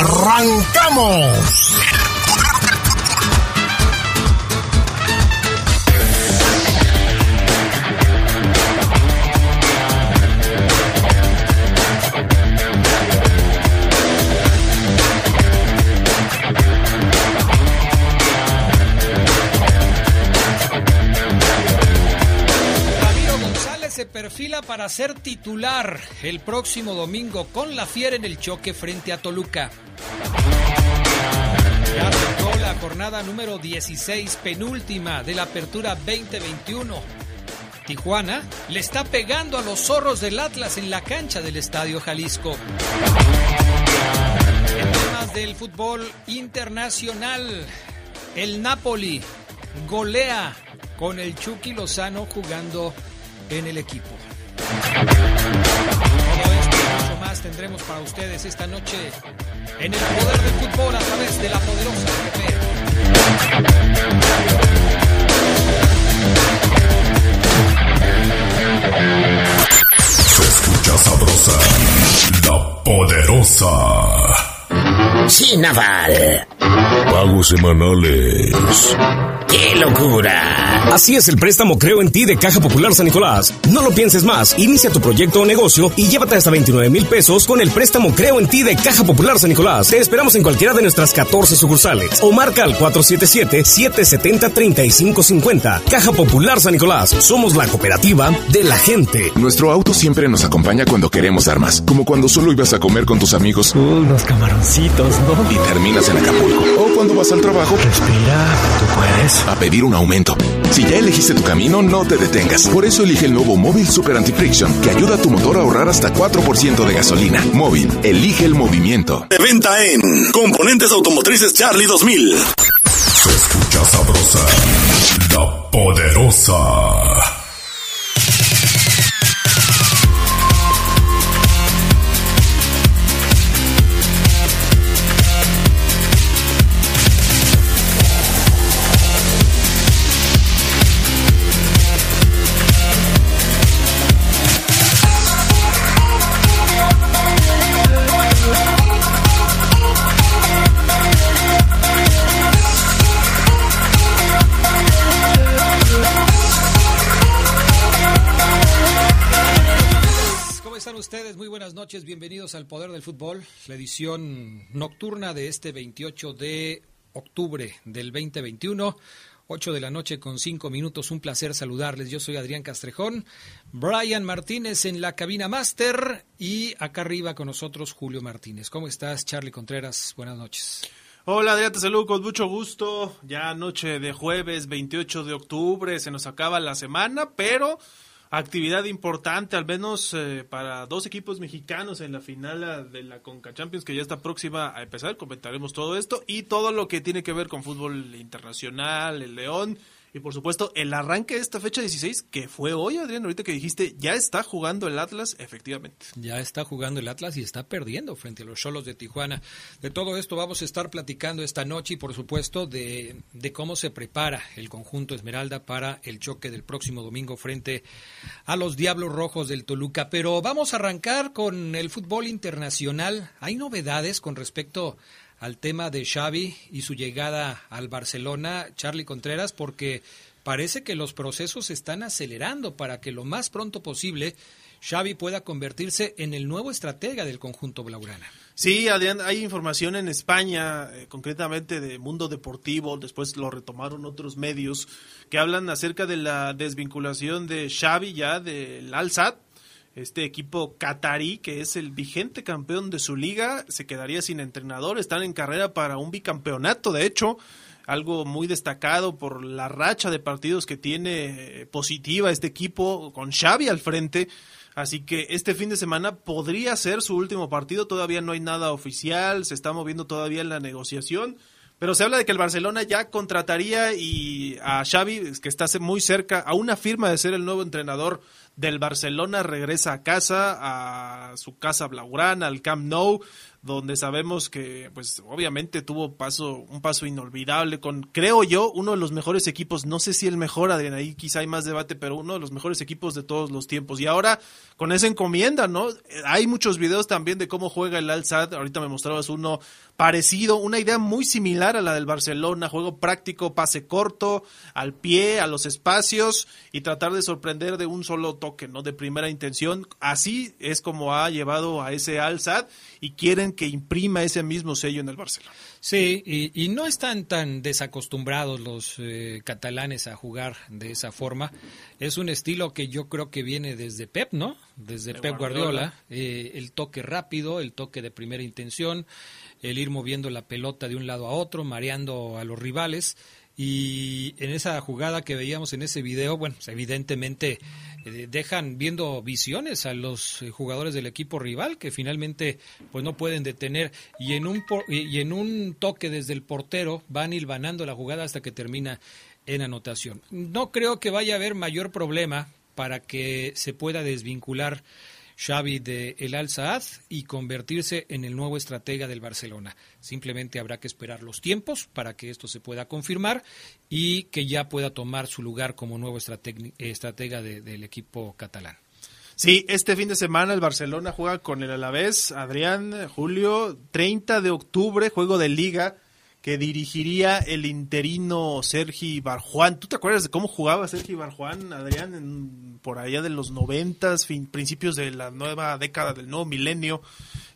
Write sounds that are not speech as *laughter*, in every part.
¡Arrancamos! González se perfila para ser titular el próximo domingo con la Fiera en el choque frente a Toluca. Jornada número 16, penúltima de la apertura 2021. Tijuana le está pegando a los zorros del Atlas en la cancha del Estadio Jalisco. En temas del fútbol internacional, el Napoli golea con el Chucky Lozano jugando en el equipo. Todo esto y mucho más tendremos para ustedes esta noche en el poder del fútbol a través de la poderosa. Se escucha sabrosa, la poderosa. Sí, Naval. Pagos semanales. ¡Qué locura! Así es el préstamo Creo en ti de Caja Popular San Nicolás. No lo pienses más. Inicia tu proyecto o negocio y llévate hasta 29 mil pesos con el préstamo Creo en ti de Caja Popular San Nicolás. Te esperamos en cualquiera de nuestras 14 sucursales o marca al 477-770-3550. Caja Popular San Nicolás. Somos la cooperativa de la gente. Nuestro auto siempre nos acompaña cuando queremos armas, como cuando solo ibas a comer con tus amigos Unos camaroncitos, ¿no? y terminas en Acapulco, o cuando vas al trabajo Respira, tú puedes. a pedir un aumento. Si ya elegiste tu camino, no te detengas. Por eso elige el nuevo Móvil Super Anti-Friction, que ayuda a tu motor a ahorrar hasta 4% de gasolina. Móvil, elige el movimiento. De venta en Componentes Automotrices Charlie 2000. Se escucha sabrosa, la poderosa. Ustedes? Muy buenas noches, bienvenidos al Poder del Fútbol, la edición nocturna de este 28 de octubre del 2021. 8 de la noche con 5 minutos, un placer saludarles. Yo soy Adrián Castrejón, Brian Martínez en la cabina máster y acá arriba con nosotros Julio Martínez. ¿Cómo estás, Charlie Contreras? Buenas noches. Hola Adrián, te saludo con mucho gusto. Ya noche de jueves 28 de octubre, se nos acaba la semana, pero actividad importante, al menos eh, para dos equipos mexicanos en la final ah, de la Conca Champions que ya está próxima a empezar. Comentaremos todo esto y todo lo que tiene que ver con fútbol internacional, el León y por supuesto el arranque de esta fecha 16 que fue hoy, Adrián, ahorita que dijiste, ya está jugando el Atlas, efectivamente. Ya está jugando el Atlas y está perdiendo frente a los Cholos de Tijuana. De todo esto vamos a estar platicando esta noche y por supuesto de, de cómo se prepara el conjunto Esmeralda para el choque del próximo domingo frente a los Diablos Rojos del Toluca. Pero vamos a arrancar con el fútbol internacional. Hay novedades con respecto al tema de Xavi y su llegada al Barcelona, Charlie Contreras, porque parece que los procesos se están acelerando para que lo más pronto posible Xavi pueda convertirse en el nuevo estratega del conjunto blaugrana. Sí, Adrián, hay información en España, eh, concretamente de Mundo Deportivo, después lo retomaron otros medios, que hablan acerca de la desvinculación de Xavi ya del Al-Sad, este equipo catarí, que es el vigente campeón de su liga, se quedaría sin entrenador, están en carrera para un bicampeonato, de hecho, algo muy destacado por la racha de partidos que tiene eh, positiva este equipo con Xavi al frente. Así que este fin de semana podría ser su último partido, todavía no hay nada oficial, se está moviendo todavía en la negociación, pero se habla de que el Barcelona ya contrataría y a Xavi, que está muy cerca, a una firma de ser el nuevo entrenador del Barcelona, regresa a casa, a su casa blaugrana, al Camp Nou, donde sabemos que, pues, obviamente tuvo paso, un paso inolvidable con, creo yo, uno de los mejores equipos, no sé si el mejor, Adrián, ahí quizá hay más debate, pero uno de los mejores equipos de todos los tiempos. Y ahora, con esa encomienda, ¿no? Hay muchos videos también de cómo juega el Al-Sad, ahorita me mostrabas uno parecido, una idea muy similar a la del Barcelona, juego práctico, pase corto, al pie, a los espacios y tratar de sorprender de un solo toque, ¿no? De primera intención. Así es como ha llevado a ese Al-Sad y quieren que imprima ese mismo sello en el Barcelona. Sí, y, no están tan desacostumbrados los eh, catalanes a jugar de esa forma. Es un estilo que yo creo que viene desde Pep, ¿no? Desde Pep Guardiola. Eh, el toque rápido, el toque de primera intención, el ir moviendo la pelota de un lado a otro, mareando a los rivales. Y en esa jugada que veíamos en ese video, bueno, pues, evidentemente eh, dejan viendo visiones a los eh, jugadores del equipo rival que finalmente pues no pueden detener y en un y en un toque desde el portero van hilvanando la jugada hasta que termina en anotación. No creo que vaya a haber mayor problema para que se pueda desvincular Xavi de El Al Saad y convertirse en el nuevo estratega del Barcelona. Simplemente habrá que esperar los tiempos para que esto se pueda confirmar y que ya pueda tomar su lugar como nuevo estratega del equipo catalán. Sí, este fin de semana el Barcelona juega con el Alavés, Adrián, Julio, 30 de octubre, juego de liga que dirigiría el interino Sergi Barjuan. ¿Tú te acuerdas de cómo jugaba Sergi Barjuan, Adrián, por allá de los noventas, principios de la nueva década del nuevo milenio?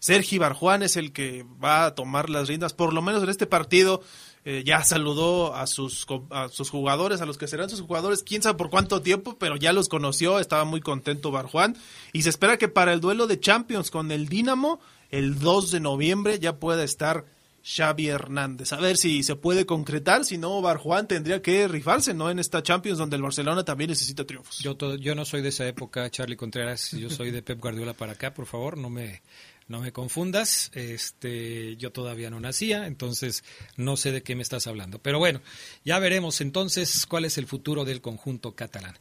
Sergi Barjuan es el que va a tomar las riendas, por lo menos en este partido. Eh, ya saludó a sus, a sus jugadores, a los que serán sus jugadores, quién sabe por cuánto tiempo, pero ya los conoció, estaba muy contento Barjuan. Y se espera que para el duelo de Champions con el Dinamo, el 2 de noviembre, ya pueda estar Xavi Hernández. A ver si se puede concretar, si no, Barjuan tendría que rifarse, ¿no? En esta Champions donde el Barcelona también necesita triunfos. Yo, no soy de esa época, Charlie Contreras, yo soy de Pep Guardiola para acá, por favor, no me, no me confundas, este, yo todavía no nacía, entonces no sé de qué me estás hablando. Pero bueno, ya veremos entonces cuál es el futuro del conjunto catalán.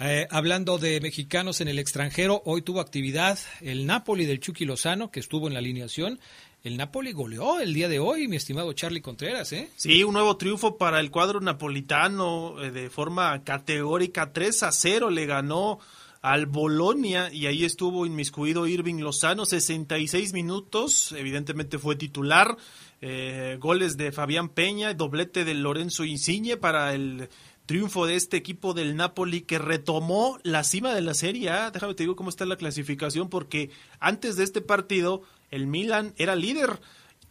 Eh, hablando de mexicanos en el extranjero, hoy tuvo actividad el Napoli del Chucky Lozano, que estuvo en la alineación el Napoli goleó el día de hoy, mi estimado Charlie Contreras, ¿eh? Sí, un nuevo triunfo para el cuadro napolitano eh, de forma categórica. 3 a 0 le ganó al Bolonia y ahí estuvo inmiscuido Irving Lozano, 66 minutos, evidentemente fue titular. Eh, goles de Fabián Peña, doblete de Lorenzo Insigne para el triunfo de este equipo del Napoli que retomó la cima de la Serie A. Déjame te digo cómo está la clasificación porque antes de este partido el Milan era líder.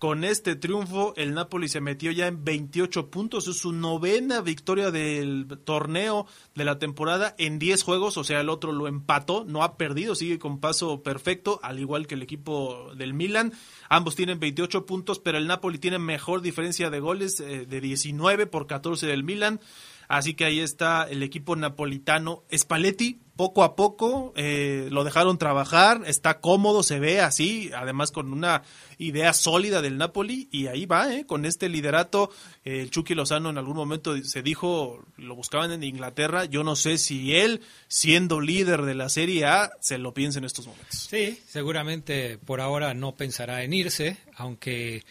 Con este triunfo, el Napoli se metió ya en 28 puntos. Es su novena victoria del torneo de la temporada en 10 juegos. O sea, el otro lo empató, no ha perdido, sigue con paso perfecto, al igual que el equipo del Milan. Ambos tienen 28 puntos, pero el Napoli tiene mejor diferencia de goles eh, de 19 por 14 del Milan. Así que ahí está el equipo napolitano. Spalletti, poco a poco, eh, lo dejaron trabajar, está cómodo, se ve así, además con una idea sólida del Napoli, y ahí va, eh, con este liderato. el Chucky Lozano en algún momento se dijo, lo buscaban en Inglaterra. Yo no sé si él, siendo líder de la Serie A, se lo piensa en estos momentos. Sí, seguramente por ahora no pensará en irse, aunque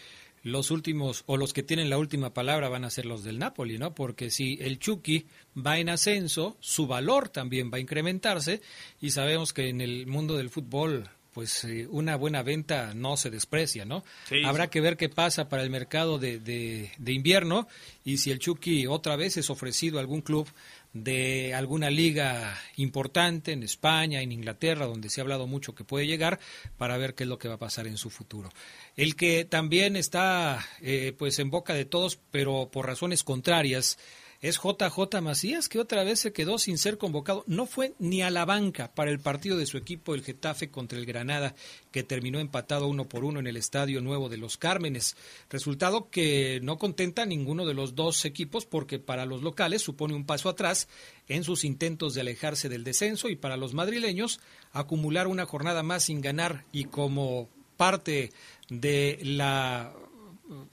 los últimos o los que tienen la última palabra van a ser los del Napoli, ¿no? Porque si el Chucky va en ascenso, su valor también va a incrementarse y sabemos que en el mundo del fútbol pues eh, una buena venta no se desprecia, ¿no? Habrá que ver qué pasa para el mercado de, de, de, invierno y si el Chucky otra vez es ofrecido a algún club de alguna liga importante en España, en Inglaterra, donde se ha hablado mucho que puede llegar, para ver qué es lo que va a pasar en su futuro. El que también está eh, pues en boca de todos, pero por razones contrarias, es JJ Macías, que otra vez se quedó sin ser convocado. No fue ni a la banca para el partido de su equipo, el Getafe, contra el Granada, que terminó empatado uno por uno en el Estadio Nuevo de los Cármenes. Resultado que no contenta a ninguno de los dos equipos, porque para los locales supone un paso atrás en sus intentos de alejarse del descenso y para los madrileños acumular una jornada más sin ganar y como parte de la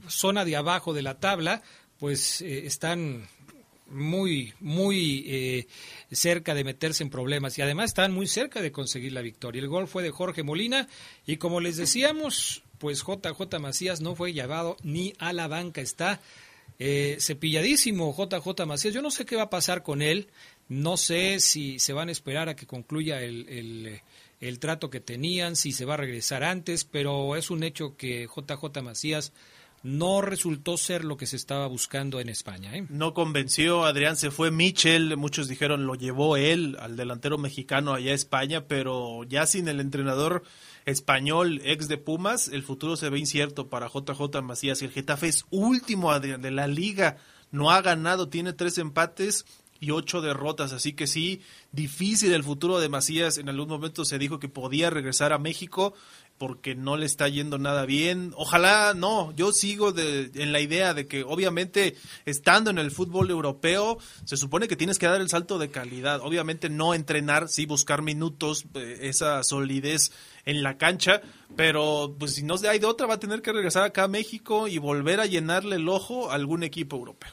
zona de abajo de la tabla, pues eh, están muy, muy eh, cerca de meterse en problemas y además están muy cerca de conseguir la victoria. El gol fue de Jorge Molina y como les decíamos, pues JJ Macías no fue llevado ni a la banca, está eh, cepilladísimo JJ Macías. Yo no sé qué va a pasar con él, no sé si se van a esperar a que concluya el, el, el trato que tenían, si se va a regresar antes, pero es un hecho que JJ Macías no resultó ser lo que se estaba buscando en España. ¿eh? No convenció, Adrián, se fue Michel, muchos dijeron lo llevó él al delantero mexicano allá a España, pero ya sin el entrenador español ex de Pumas, el futuro se ve incierto para JJ Macías. El Getafe es último, Adrián, de la liga, no ha ganado, tiene tres empates y ocho derrotas, así que sí, difícil el futuro de Macías. En algún momento se dijo que podía regresar a México porque no le está yendo nada bien. Ojalá no, yo sigo de, en la idea de que obviamente estando en el fútbol europeo se supone que tienes que dar el salto de calidad. Obviamente no entrenar, sí buscar minutos, eh, esa solidez en la cancha, pero pues si no hay de otra va a tener que regresar acá a México y volver a llenarle el ojo a algún equipo europeo.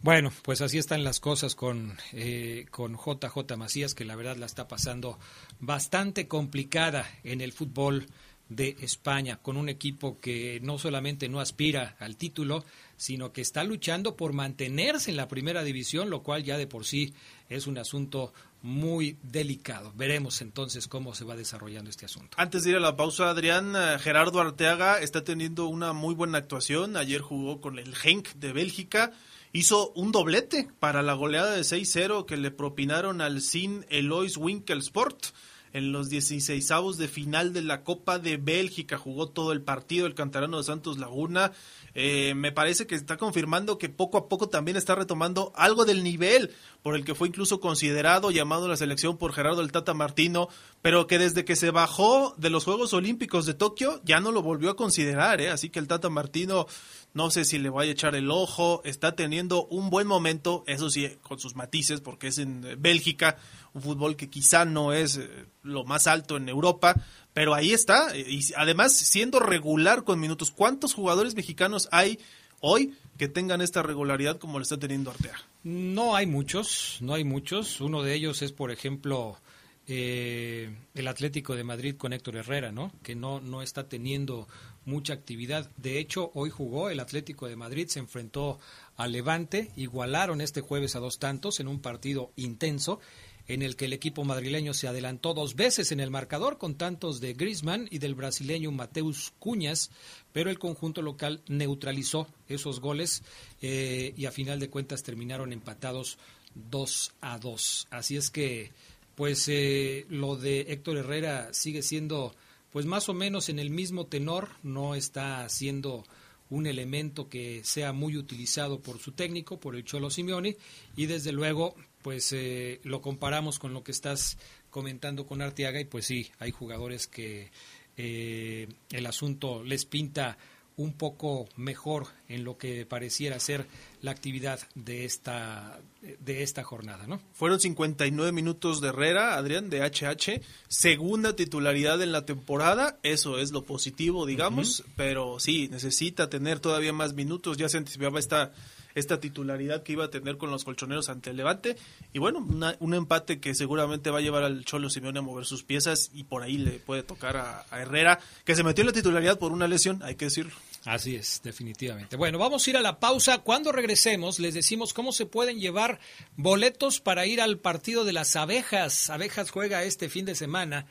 Bueno, pues así están las cosas con, eh, con JJ Macías, que la verdad la está pasando bastante complicada en el fútbol de España, con un equipo que no solamente no aspira al título, sino que está luchando por mantenerse en la primera división, lo cual ya de por sí es un asunto muy delicado. Veremos entonces cómo se va desarrollando este asunto. Antes de ir a la pausa, Adrián, eh, Gerardo Arteaga está teniendo una muy buena actuación. Ayer jugó con el Genk de Bélgica. Hizo un doblete para la goleada de 6-0 que le propinaron al Sin Elois Winkelsport en los 16 de final de la Copa de Bélgica. Jugó todo el partido el cantarano de Santos Laguna. Eh, me parece que está confirmando que poco a poco también está retomando algo del nivel por el que fue incluso considerado, llamado a la selección por Gerardo el Tata Martino, pero que desde que se bajó de los Juegos Olímpicos de Tokio ya no lo volvió a considerar, ¿eh? así que el Tata Martino no sé si le vaya a echar el ojo, está teniendo un buen momento, eso sí, con sus matices, porque es en Bélgica, un fútbol que quizá no es eh, lo más alto en Europa, pero ahí está, y además siendo regular con minutos. ¿Cuántos jugadores mexicanos hay hoy que tengan esta regularidad como lo está teniendo Artea? No hay muchos, no hay muchos. Uno de ellos es, por ejemplo, eh, el Atlético de Madrid con Héctor Herrera, ¿no? Que no, no está teniendo mucha actividad. De hecho, hoy jugó el Atlético de Madrid, se enfrentó al Levante, igualaron este jueves a dos tantos en un partido intenso en el que el equipo madrileño se adelantó dos veces en el marcador con tantos de Griezmann y del brasileño Mateus Cuñas, pero el conjunto local neutralizó esos goles eh, y a final de cuentas terminaron empatados dos a dos. Así es que, pues eh, lo de Héctor Herrera sigue siendo pues más o menos en el mismo tenor, no está siendo un elemento que sea muy utilizado por su técnico, por el Cholo Simeone, y desde luego, pues eh, lo comparamos con lo que estás comentando con Arteaga, y pues sí, hay jugadores que eh, el asunto les pinta un poco mejor en lo que pareciera ser la actividad de esta de esta jornada, ¿no? Fueron 59 minutos de Herrera, Adrián, de HH, segunda titularidad en la temporada, eso es lo positivo, digamos, pero sí, necesita tener todavía más minutos, ya se anticipaba esta esta titularidad que iba a tener con los colchoneros ante el Levante. Y bueno, un empate que seguramente va a llevar al Cholo Simeone a mover sus piezas y por ahí le puede tocar a, Herrera, que se metió en la titularidad por una lesión, hay que decirlo. Así es, definitivamente. Bueno, vamos a ir a la pausa. Cuando regresemos, les decimos cómo se pueden llevar boletos para ir al partido de las abejas. Abejas juega este fin de semana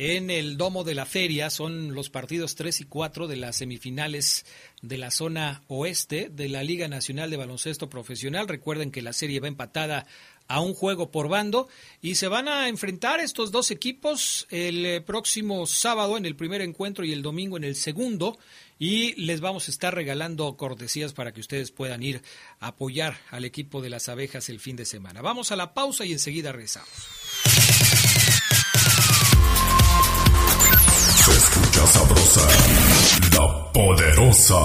en el Domo de la Feria. Son los partidos 3 y 4 de las semifinales de la zona oeste de la Liga Nacional de Baloncesto Profesional. Recuerden que la serie va empatada a un juego por bando y se van a enfrentar estos dos equipos el eh, próximo sábado en el primer encuentro y el domingo en el segundo y les vamos a estar regalando cortesías para que ustedes puedan ir a apoyar al equipo de las abejas el fin de semana. Vamos a la pausa y enseguida regresamos. Se escucha sabrosa, la poderosa.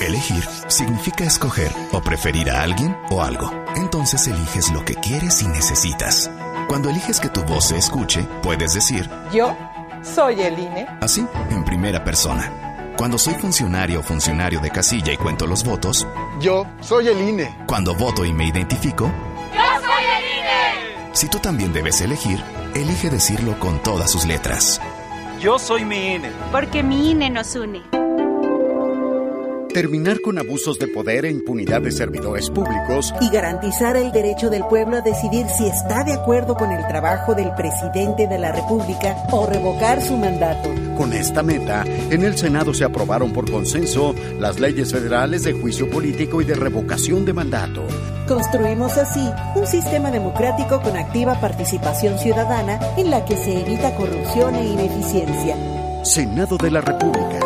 Elegir significa escoger o preferir a alguien o algo. Entonces eliges lo que quieres y necesitas. Cuando eliges que tu voz se escuche, puedes decir, yo soy el INE. Así, en primera persona. Cuando soy funcionario o funcionario de casilla y cuento los votos, yo soy el INE. Cuando voto y me identifico, yo soy el INE. Si tú también debes elegir, elige decirlo con todas sus letras. Yo soy mi INE. Porque mi INE nos une. Terminar con abusos de poder e impunidad de servidores públicos. Y garantizar el derecho del pueblo a decidir si está de acuerdo con el trabajo del presidente de la República o revocar su mandato. Con esta meta, en el Senado se aprobaron por consenso las leyes federales de juicio político y de revocación de mandato. Construimos así un sistema democrático con activa participación ciudadana en la que se evita corrupción e ineficiencia. Senado de la República.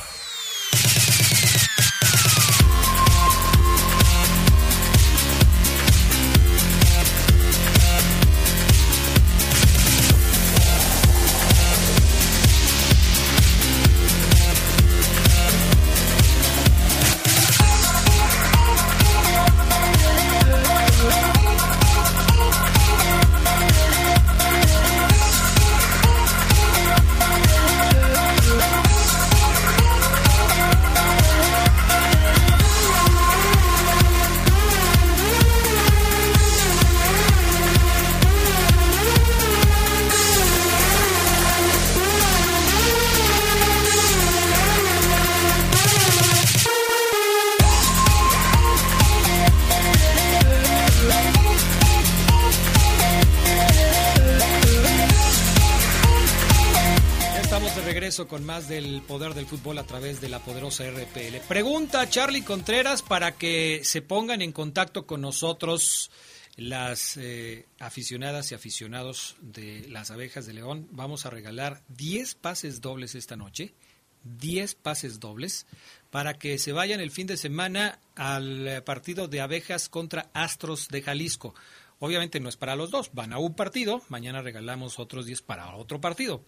Del poder del fútbol a través de la poderosa RPL. Pregunta Charlie Contreras para que se pongan en contacto con nosotros las eh, aficionadas y aficionados de las abejas de León. Vamos a regalar 10 pases dobles esta noche. 10 pases dobles para que se vayan el fin de semana al partido de abejas contra Astros de Jalisco. Obviamente no es para los dos, van a un partido, mañana regalamos otros 10 para otro partido.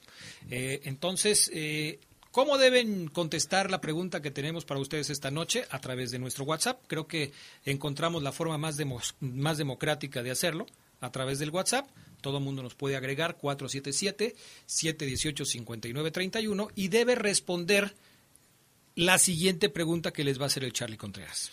Eh, entonces, eh, ¿cómo deben contestar la pregunta que tenemos para ustedes esta noche? A través de nuestro WhatsApp. Creo que encontramos la forma más, más democrática de hacerlo, a través del WhatsApp. Todo mundo nos puede agregar 477-718-5931 y debe responder la siguiente pregunta que les va a hacer el Charlie Contreras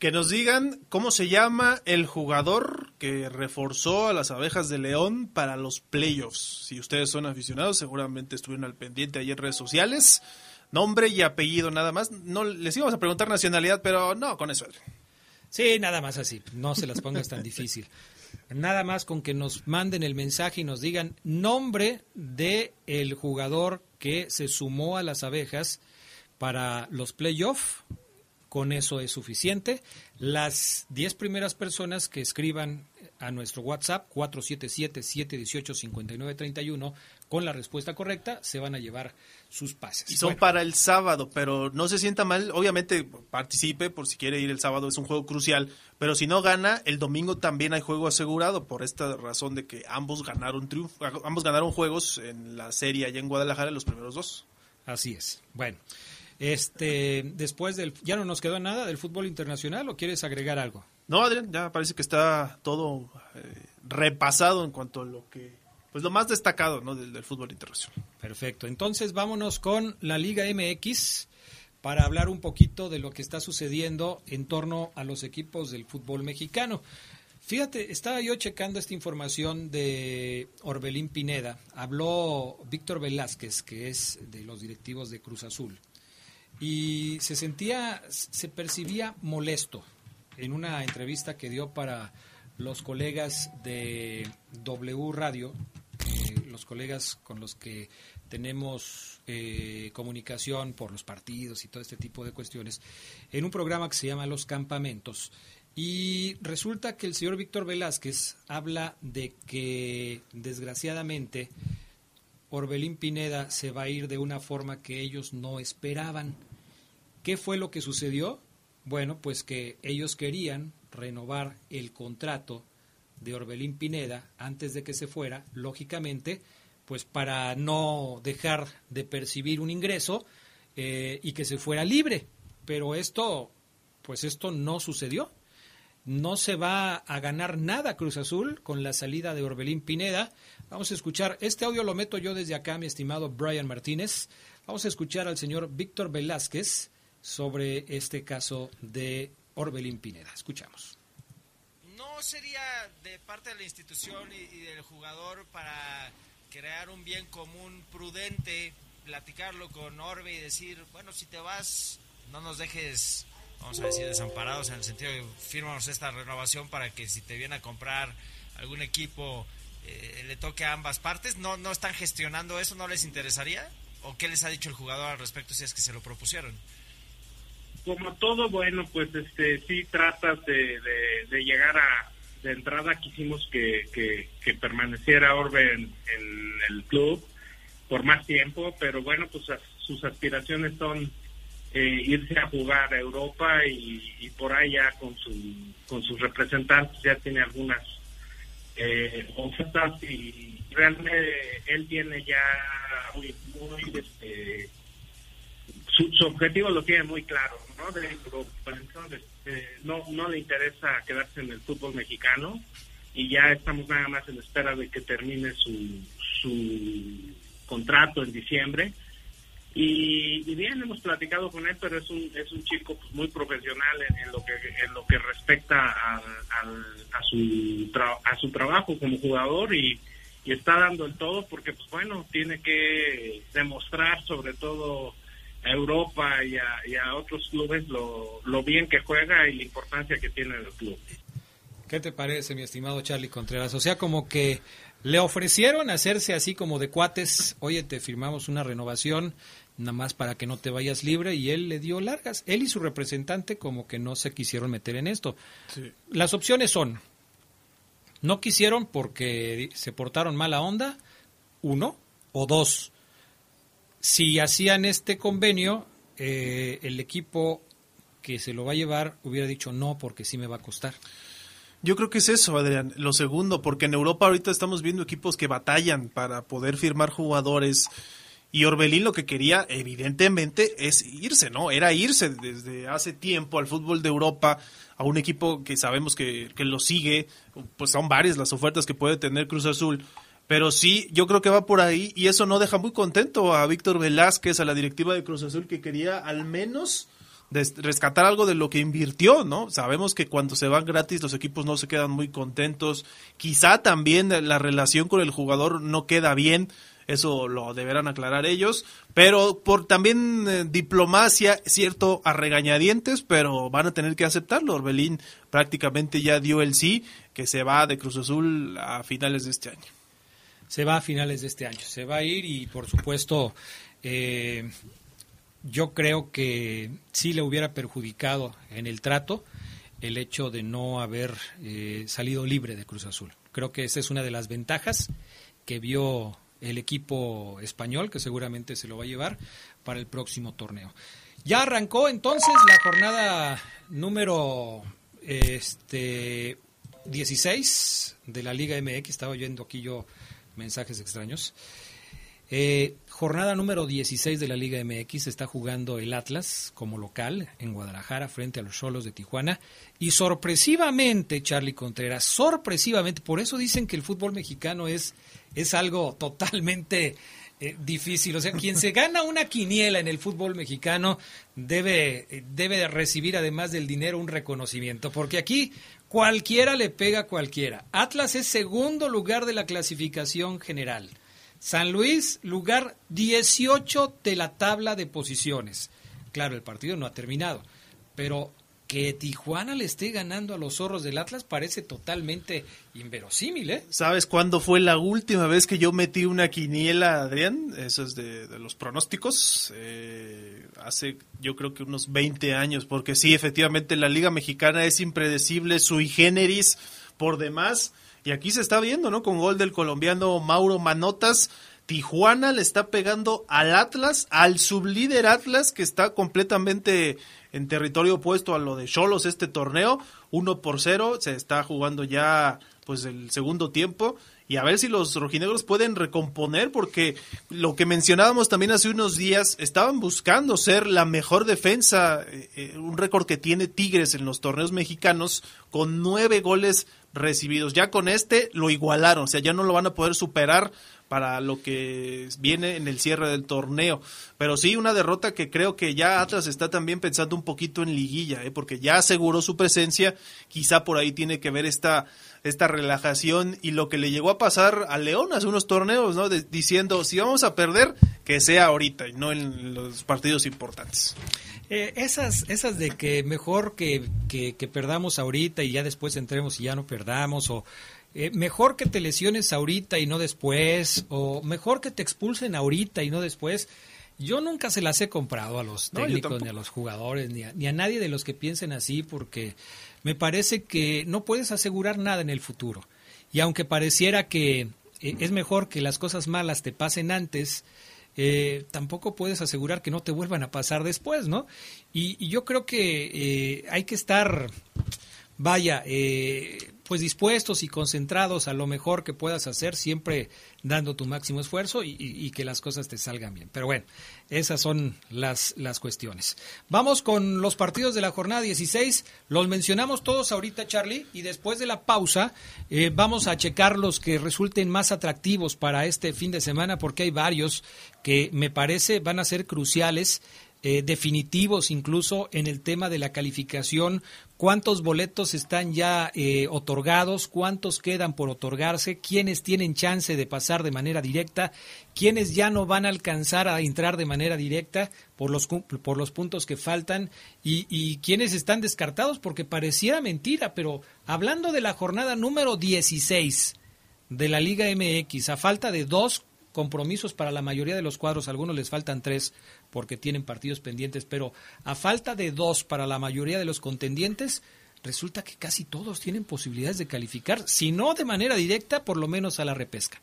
que nos digan cómo se llama el jugador que reforzó a las abejas de León para los playoffs. Si ustedes son aficionados, seguramente estuvieron al pendiente ayer en redes sociales. Nombre y apellido nada más. No les íbamos a preguntar nacionalidad, pero no, con eso. Sí, nada más así. No se las pongas tan difícil. *laughs* Nada más con que nos manden el mensaje y nos digan nombre de el jugador que se sumó a las abejas para los playoffs con eso es suficiente. Las 10 primeras personas que escriban a nuestro WhatsApp 477-718-5931 con la respuesta correcta, se van a llevar sus pases. Y son para el sábado, pero no se sienta mal. Obviamente participe por si quiere ir el sábado, es un juego crucial. Pero si no gana, el domingo también hay juego asegurado por esta razón de que ambos ganaron triunfo, ambos ganaron juegos en la serie allá en Guadalajara, los primeros dos. Así es. Bueno, este, después del, ya no nos quedó nada del fútbol internacional o quieres agregar algo? No, Adrián, ya parece que está todo eh, repasado en cuanto a lo que pues lo más destacado ¿no? del, fútbol internacional. Perfecto. Entonces vámonos con la Liga MX para hablar un poquito de lo que está sucediendo en torno a los equipos del fútbol mexicano. Fíjate, estaba yo checando esta información de Orbelín Pineda. Habló Víctor Velázquez, que es de los directivos de Cruz Azul, y se sentía, se percibía molesto en una entrevista que dio para los colegas de W Radio los colegas con los que tenemos eh, comunicación por los partidos y todo este tipo de cuestiones, en un programa que se llama Los Campamentos. Y resulta que el señor Víctor Velázquez habla de que desgraciadamente Orbelín Pineda se va a ir de una forma que ellos no esperaban. ¿Qué fue lo que sucedió? Bueno, pues que ellos querían renovar el contrato de Orbelín Pineda antes de que se fuera, lógicamente, pues para no dejar de percibir un ingreso eh, y que se fuera libre. Pero esto, pues esto no sucedió. No se va a ganar nada Cruz Azul con la salida de Orbelín Pineda. Vamos a escuchar, este audio lo meto yo desde acá, mi estimado Brian Martínez. Vamos a escuchar al señor Víctor Velázquez sobre este caso de Orbelín Pineda. Escuchamos sería de parte de la institución y, del jugador para crear un bien común prudente, platicarlo con Orbe y decir, bueno, si te vas, no nos dejes, vamos a decir, desamparados en el sentido de firmamos esta renovación para que si te viene a comprar algún equipo eh, le toque a ambas partes. ¿No, ¿No están gestionando eso? ¿No les interesaría? ¿O qué les ha dicho el jugador al respecto si es que se lo propusieron? Como todo, bueno, pues este sí tratas de, de, llegar a... De entrada quisimos que, que, permaneciera Orbe en, el club por más tiempo, pero bueno, pues sus aspiraciones son eh, irse a jugar a Europa y, por ahí ya con, su, con sus representantes ya tiene algunas eh, ofertas y realmente él tiene ya muy, muy este, su, objetivo lo tiene muy claro, ¿no? De, entonces, eh, no, no le interesa quedarse en el fútbol mexicano y ya estamos nada más en espera de que termine su, su contrato en diciembre. Y, bien, hemos platicado con él, pero es un, es un chico pues, muy profesional en, lo que en lo que respecta a, a, su, a su trabajo como jugador y, y está dando el todo porque, pues bueno, tiene que demostrar sobre todo a Europa y a, otros clubes lo, lo, bien que juega y la importancia que tiene el club. ¿Qué te parece, mi estimado Charlie Contreras? O sea, como que le ofrecieron hacerse así como de cuates, oye, te firmamos una renovación, nada más para que no te vayas libre, y él le dio largas. Él y su representante como que no se quisieron meter en esto. Las opciones son, no quisieron porque se portaron mala onda, uno, o dos, si hacían este convenio, eh, el equipo que se lo va a llevar hubiera dicho no porque sí me va a costar. Yo creo que es eso, Adrián. Lo segundo, porque en Europa ahorita estamos viendo equipos que batallan para poder firmar jugadores. Y Orbelín lo que quería, evidentemente, es irse, ¿no? Era irse desde hace tiempo al fútbol de Europa, a un equipo que sabemos que, que lo sigue. Pues son varias las ofertas que puede tener Cruz Azul. Pero sí, yo creo que va por ahí y eso no deja muy contento a Víctor Velázquez, a la directiva de Cruz Azul, que quería al menos rescatar algo de lo que invirtió, ¿no? Sabemos que cuando se van gratis los equipos no se quedan muy contentos. Quizá también la relación con el jugador no queda bien, eso lo deberán aclarar ellos, pero por también eh, diplomacia, cierto, a regañadientes, pero van a tener que aceptarlo. Orbelín prácticamente ya dio el sí, que se va de Cruz Azul a finales de este año se va a finales de este año. Se va a ir y por supuesto eh, yo creo que sí le hubiera perjudicado en el trato el hecho de no haber eh, salido libre de Cruz Azul. Creo que esa es una de las ventajas que vio el equipo español, que seguramente se lo va a llevar para el próximo torneo. Ya arrancó entonces la jornada número este 16 de la Liga MX. Estaba oyendo aquí yo mensajes extraños. Eh, jornada número 16 de la Liga MX está jugando el Atlas como local en Guadalajara frente a los Solos de Tijuana. Y sorpresivamente Charlie Contreras, sorpresivamente, por eso dicen que el fútbol mexicano es, es algo totalmente eh, difícil, o sea, quien se gana una quiniela en el fútbol mexicano debe, debe recibir además del dinero un reconocimiento, porque aquí cualquiera le pega a cualquiera. Atlas es segundo lugar de la clasificación general. San Luis, lugar 18 de la tabla de posiciones. Claro, el partido no ha terminado, pero que Tijuana le esté ganando a los zorros del Atlas parece totalmente inverosímil, ¿eh? ¿Sabes cuándo fue la última vez que yo metí una quiniela, Adrián? Eso es de, los pronósticos. Eh, hace yo creo que unos 20 años, porque sí, efectivamente la Liga Mexicana es impredecible, sui generis por demás. Y aquí se está viendo, ¿no? Con gol del colombiano Mauro Manotas. Tijuana le está pegando al Atlas, al sublíder Atlas, que está completamente en territorio opuesto a lo de Cholos este torneo. Uno por cero, se está jugando ya pues el segundo tiempo y a ver si los rojinegros pueden recomponer porque lo que mencionábamos también hace unos días estaban buscando ser la mejor defensa eh, eh, un récord que tiene Tigres en los torneos mexicanos con nueve goles recibidos ya con este lo igualaron o sea ya no lo van a poder superar para lo que viene en el cierre del torneo. Pero sí, una derrota que creo que ya Atlas está también pensando un poquito en liguilla, ¿eh? porque ya aseguró su presencia, quizá por ahí tiene que ver esta, esta relajación y lo que le llegó a pasar a León hace unos torneos, ¿no? diciendo, si vamos a perder, que sea ahorita y no en los partidos importantes. Eh, esas, esas de que mejor que, que, que, perdamos ahorita y ya después entremos y ya no perdamos, o eh, mejor que te lesiones ahorita y no después, o mejor que te expulsen ahorita y no después. Yo nunca se las he comprado a los técnicos, ni a los jugadores, ni a, ni a nadie de los que piensen así, porque me parece que no puedes asegurar nada en el futuro. Y aunque pareciera que eh, es mejor que las cosas malas te pasen antes, eh, tampoco puedes asegurar que no te vuelvan a pasar después, ¿no? Y, yo creo que hay que estar, vaya, pues dispuestos y concentrados a lo mejor que puedas hacer, siempre dando tu máximo esfuerzo y, que las cosas te salgan bien. Pero bueno, esas son las, las cuestiones. Vamos con los partidos de la jornada 16. Los mencionamos todos ahorita, Charlie, y después de la pausa eh, vamos a checar los que resulten más atractivos para este fin de semana, porque hay varios que me parece van a ser cruciales eh, definitivos incluso en el tema de la calificación, cuántos boletos están ya eh, otorgados, cuántos quedan por otorgarse, quiénes tienen chance de pasar de manera directa, quiénes ya no van a alcanzar a entrar de manera directa por los, por los puntos que faltan y, y quiénes están descartados, porque pareciera mentira, pero hablando de la jornada número 16 de la Liga MX, a falta de dos compromisos para la mayoría de los cuadros, algunos les faltan tres porque tienen partidos pendientes, pero a falta de dos para la mayoría de los contendientes, resulta que casi todos tienen posibilidades de calificar, si no de manera directa, por lo menos a la repesca.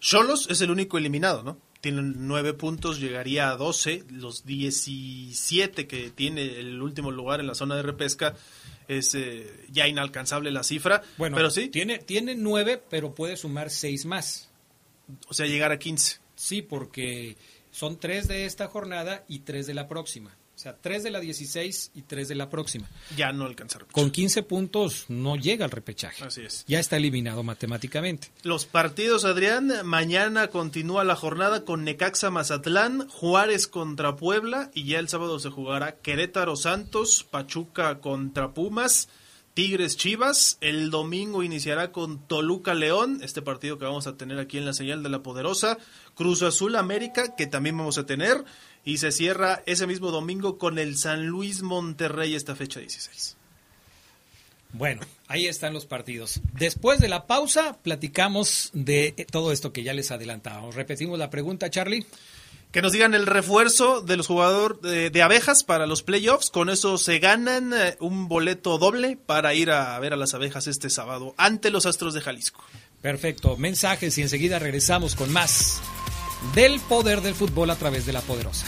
Cholos es el único eliminado, ¿no? Tienen nueve puntos, llegaría a doce. Los diecisiete que tiene el último lugar en la zona de repesca es eh, ya inalcanzable la cifra. Bueno, pero sí. Tiene, tiene nueve, pero puede sumar seis más. O sea, llegar a 15. Sí, porque son tres de esta jornada y tres de la próxima. O sea, tres de la 16 y tres de la próxima. Ya no alcanza Con 15 puntos no llega al repechaje. Así es. Ya está eliminado matemáticamente. Los partidos, Adrián, mañana continúa la jornada con Necaxa Mazatlán, Juárez contra Puebla y ya el sábado se jugará Querétaro Santos, Pachuca contra Pumas. Tigres Chivas. El domingo iniciará con Toluca León, este partido que vamos a tener aquí en la señal de la Poderosa. Cruz Azul América, que también vamos a tener. Y se cierra ese mismo domingo con el San Luis Monterrey, esta fecha 16. Bueno, ahí están los partidos. Después de la pausa, platicamos de todo esto que ya les adelantábamos. Repetimos la pregunta, Charlie. Que nos digan el refuerzo de los jugadores de, de, abejas para los playoffs. Con eso se ganan eh, un boleto doble para ir a ver a las abejas este sábado ante los Astros de Jalisco. Perfecto. Mensajes y enseguida regresamos con más del poder del fútbol a través de la poderosa.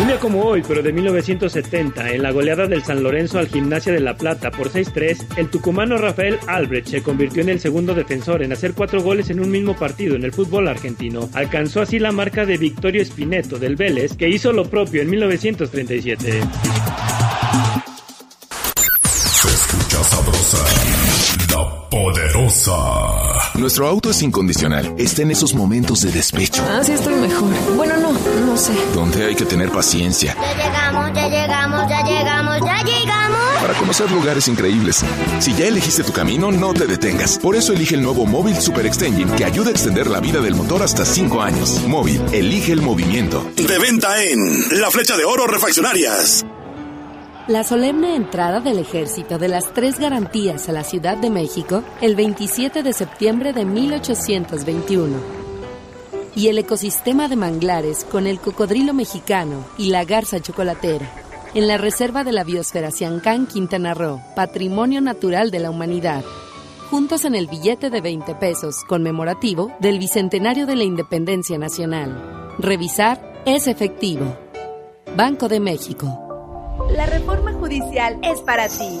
Un día como hoy, pero de 1970, en la goleada del San Lorenzo al Gimnasia de La Plata por 6-3, el tucumano Rafael Albrecht se convirtió en el segundo defensor en hacer cuatro goles en un mismo partido en el fútbol argentino. Alcanzó así la marca de Victorio Espineto del Vélez, que hizo lo propio en 1937. Se escucha sabrosa, la poderosa. Nuestro auto es incondicional. Está en esos momentos de despecho. Ah, sí, estoy mejor. Bueno, no, no sé. Donde hay que tener paciencia. Ya llegamos, ya llegamos, ya llegamos, ya llegamos. Para conocer lugares increíbles. Si ya elegiste tu camino, no te detengas. Por eso elige el nuevo Móvil Super Extension que ayuda a extender la vida del motor hasta 5 años. Móvil, elige el movimiento. De venta en La Flecha de Oro Refaccionarias. La solemne entrada del ejército de las tres garantías a la Ciudad de México el 27 de septiembre de 1821. Y el ecosistema de manglares con el cocodrilo mexicano y la garza chocolatera en la Reserva de la Biosfera Siancán, Quintana Roo, Patrimonio Natural de la Humanidad. Juntos en el billete de 20 pesos conmemorativo del Bicentenario de la Independencia Nacional. Revisar es efectivo. Banco de México. La reforma judicial es para ti.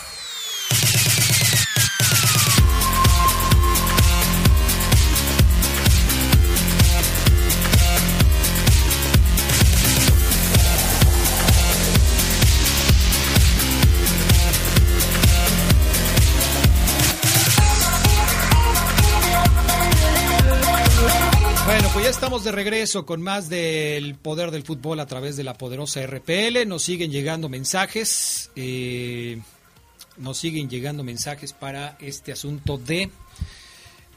Estamos de regreso con más del poder del fútbol a través de la poderosa RPL. Nos siguen llegando mensajes. Eh, nos siguen llegando mensajes para este asunto de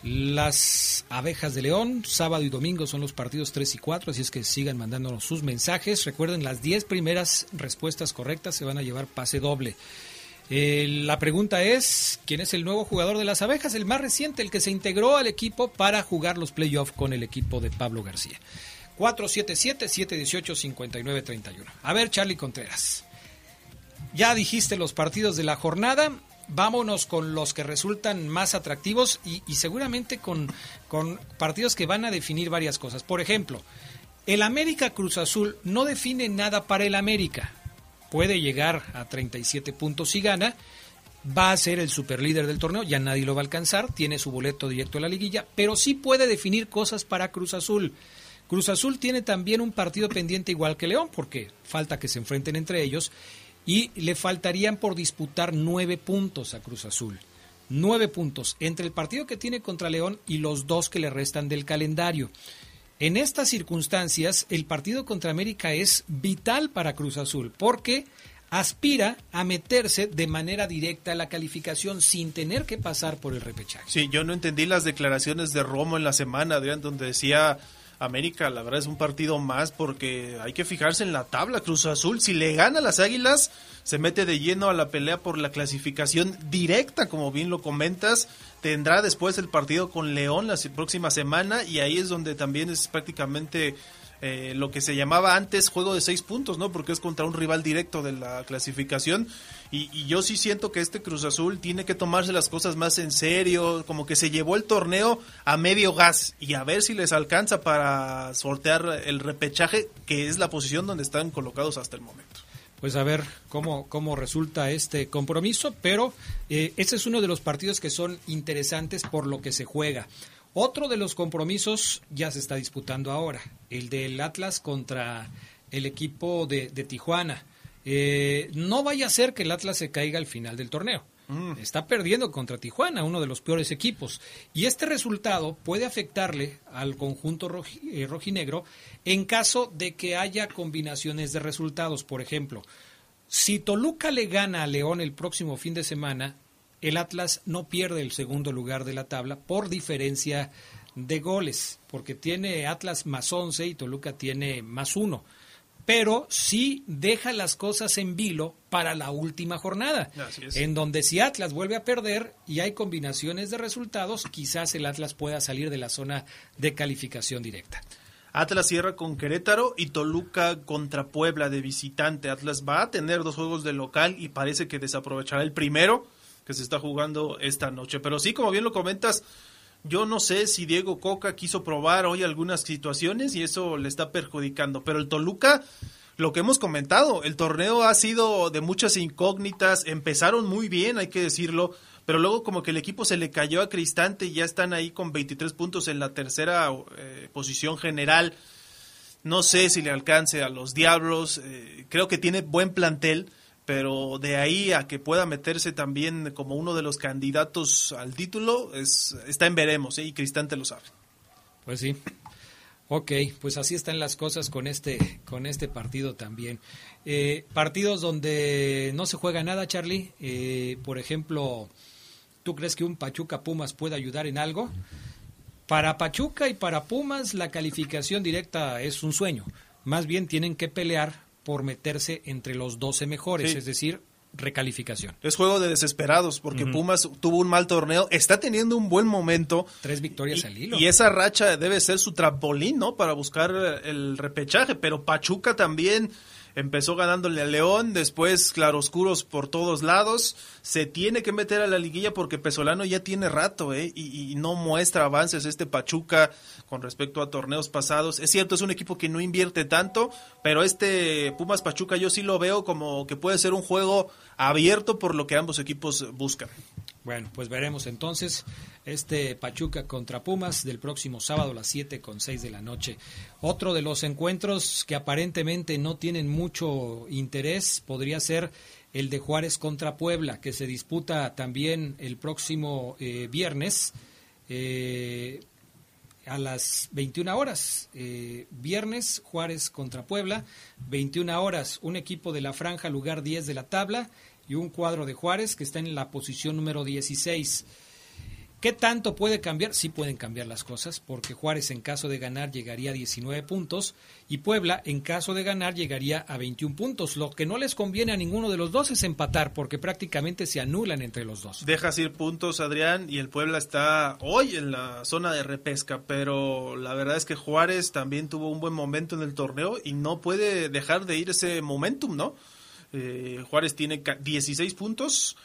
las abejas de León. Sábado y domingo son los partidos 3 y 4, así es que sigan mandándonos sus mensajes. Recuerden, las 10 primeras respuestas correctas se van a llevar pase doble. Eh, la pregunta es, ¿quién es el nuevo jugador de las abejas? El más reciente, el que se integró al equipo para jugar los playoffs con el equipo de Pablo García. 477-718-5931. A ver, Charlie Contreras. Ya dijiste los partidos de la jornada. Vámonos con los que resultan más atractivos y, y seguramente con, con partidos que van a definir varias cosas. Por ejemplo, el América Cruz Azul no define nada para el América puede llegar a 37 puntos si gana, va a ser el superlíder del torneo, ya nadie lo va a alcanzar, tiene su boleto directo a la liguilla, pero sí puede definir cosas para Cruz Azul. Cruz Azul tiene también un partido pendiente igual que León, porque falta que se enfrenten entre ellos, y le faltarían por disputar nueve puntos a Cruz Azul. Nueve puntos entre el partido que tiene contra León y los dos que le restan del calendario. En estas circunstancias, el partido contra América es vital para Cruz Azul porque aspira a meterse de manera directa a la calificación sin tener que pasar por el repechaje. Sí, yo no entendí las declaraciones de Romo en la semana, Adrián, donde decía América, la verdad es un partido más porque hay que fijarse en la tabla. Cruz Azul, si le gana a las Águilas, se mete de lleno a la pelea por la clasificación directa, como bien lo comentas. Tendrá después el partido con León la próxima semana y ahí es donde también es prácticamente eh, lo que se llamaba antes juego de seis puntos, ¿no? Porque es contra un rival directo de la clasificación. Y, y, yo sí siento que este Cruz Azul tiene que tomarse las cosas más en serio, como que se llevó el torneo a medio gas y a ver si les alcanza para sortear el repechaje, que es la posición donde están colocados hasta el momento pues a ver cómo, cómo resulta este compromiso, pero eh, ese es uno de los partidos que son interesantes por lo que se juega. Otro de los compromisos ya se está disputando ahora, el del Atlas contra el equipo de, de Tijuana. Eh, no vaya a ser que el Atlas se caiga al final del torneo. Está perdiendo contra Tijuana, uno de los peores equipos. Y este resultado puede afectarle al conjunto eh, rojinegro en caso de que haya combinaciones de resultados. Por ejemplo, si Toluca le gana a León el próximo fin de semana, el Atlas no pierde el segundo lugar de la tabla por diferencia de goles, porque tiene Atlas más 11 y Toluca tiene más 1 pero sí deja las cosas en vilo para la última jornada, en donde si Atlas vuelve a perder y hay combinaciones de resultados, quizás el Atlas pueda salir de la zona de calificación directa. Atlas cierra con Querétaro y Toluca contra Puebla de visitante. Atlas va a tener dos juegos de local y parece que desaprovechará el primero que se está jugando esta noche. Pero sí, como bien lo comentas, yo no sé si Diego Coca quiso probar hoy algunas situaciones y eso le está perjudicando, pero el Toluca, lo que hemos comentado, el torneo ha sido de muchas incógnitas, empezaron muy bien, hay que decirlo, pero luego como que el equipo se le cayó a Cristante y ya están ahí con 23 puntos en la tercera eh, posición general. No sé si le alcance a los Diablos, eh, creo que tiene buen plantel, pero de ahí a que pueda meterse también como uno de los candidatos al título, es, está en veremos, ¿eh? y Cristante lo sabe. Pues sí. Ok, pues así están las cosas con este, con este partido también. Eh, partidos donde no se juega nada, Charlie. Eh, por ejemplo, ¿tú crees que un Pachuca Pumas puede ayudar en algo? Para Pachuca y para Pumas la calificación directa es un sueño. Más bien tienen que pelear por meterse entre los 12 mejores, es decir, recalificación. Es juego de desesperados porque Pumas tuvo un mal torneo, está teniendo un buen momento. Tres victorias al hilo. Y esa racha debe ser su trampolín, ¿no? Para buscar el repechaje, pero Pachuca también empezó ganándole a León, después claroscuros por todos lados, se tiene que meter a la liguilla porque Pesolano ya tiene rato, ¿eh? Y, no muestra avances este Pachuca con respecto a torneos pasados. Es cierto, es un equipo que no invierte tanto, pero este Pumas Pachuca yo sí lo veo como que puede ser un juego abierto por lo que ambos equipos buscan. Bueno, pues veremos entonces este Pachuca contra Pumas del próximo sábado a las 7 con 6 de la noche. Otro de los encuentros que aparentemente no tienen mucho interés podría ser el de Juárez contra Puebla, que se disputa también el próximo eh, viernes eh, a las 21 horas. Eh, viernes, Juárez contra Puebla, 21 horas, un equipo de la franja, lugar 10 de la tabla y un cuadro de Juárez que está en la posición número 16. ¿Qué tanto puede cambiar? Sí pueden cambiar las cosas, porque Juárez en caso de ganar llegaría a 19 puntos y Puebla en caso de ganar llegaría a 21 puntos. Lo que no les conviene a ninguno de los dos es empatar, porque prácticamente se anulan entre los dos. Dejas ir puntos, Adrián, y el Puebla está hoy en la zona de repesca, pero la verdad es que Juárez también tuvo un buen momento en el torneo y no puede dejar de ir ese momentum, ¿no? Eh, Juárez tiene 16 puntos.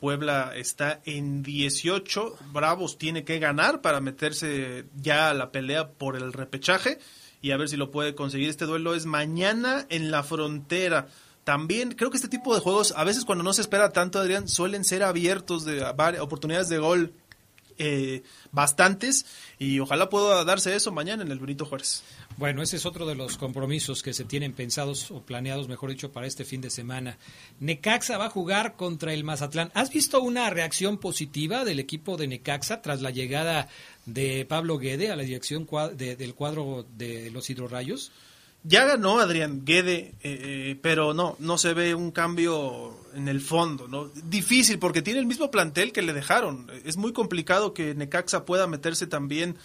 Puebla está en 18. Bravos tiene que ganar para meterse ya a la pelea por el repechaje y a ver si lo puede conseguir. Este duelo es mañana en la frontera. También creo que este tipo de juegos, a veces cuando no se espera tanto, Adrián, suelen ser abiertos de oportunidades de gol eh, bastantes y ojalá pueda darse eso mañana en el Benito Juárez. Bueno, ese es otro de los compromisos que se tienen pensados o planeados, mejor dicho, para este fin de semana. Necaxa va a jugar contra el Mazatlán. ¿Has visto una reacción positiva del equipo de Necaxa tras la llegada de Pablo Guede a la dirección del cuadro de los hidrorrayos? Ya ganó Adrián Guede, eh, eh, pero no, no se ve un cambio en el fondo, ¿no? Difícil porque tiene el mismo plantel que le dejaron. Es muy complicado que Necaxa pueda meterse también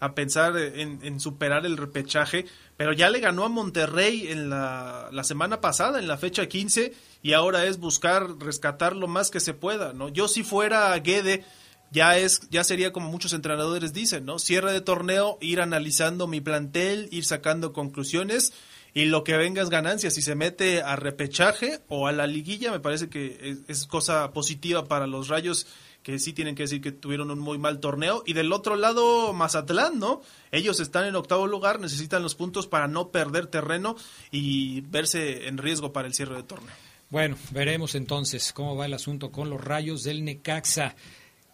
a pensar en, superar el repechaje, pero ya le ganó a Monterrey en la, semana pasada, en la fecha 15, y ahora es buscar rescatar lo más que se pueda, ¿no? Yo si fuera Guede ya es ya sería como muchos entrenadores dicen, ¿no? Cierre de torneo, ir analizando mi plantel, ir sacando conclusiones y lo que venga es ganancia. Si se mete a repechaje o a la liguilla, me parece que es, cosa positiva para los Rayos que sí tienen que decir que tuvieron un muy mal torneo. Y del otro lado, Mazatlán, ¿no? Ellos están en octavo lugar, necesitan los puntos para no perder terreno y verse en riesgo para el cierre de torneo. Bueno, veremos entonces cómo va el asunto con los rayos del Necaxa.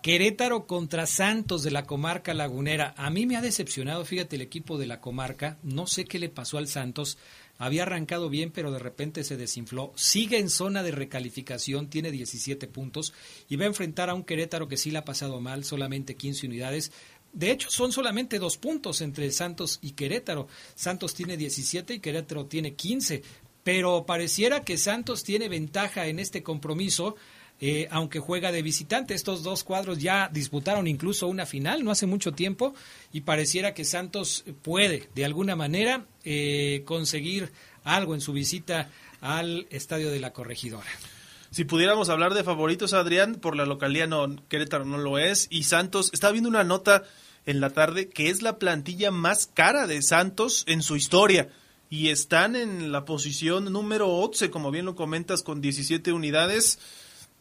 Querétaro contra Santos de la comarca lagunera. A mí me ha decepcionado, fíjate, el equipo de la comarca. No sé qué le pasó al Santos. Había arrancado bien, pero de repente se desinfló. Sigue en zona de recalificación, tiene 17 puntos y va a enfrentar a un Querétaro que sí le ha pasado mal, solamente 15 unidades. De hecho, son solamente dos puntos entre Santos y Querétaro. Santos tiene 17 y Querétaro tiene 15. Pero pareciera que Santos tiene ventaja en este compromiso eh, aunque juega de visitante. Estos dos cuadros ya disputaron incluso una final no hace mucho tiempo y pareciera que Santos puede de alguna manera eh, conseguir algo en su visita al estadio de la corregidora. Si pudiéramos hablar de favoritos, Adrián, por la localidad no, Querétaro no lo es. Y Santos, estaba viendo una nota en la tarde que es la plantilla más cara de Santos en su historia. Y están en la posición número 11, como bien lo comentas, con 17 unidades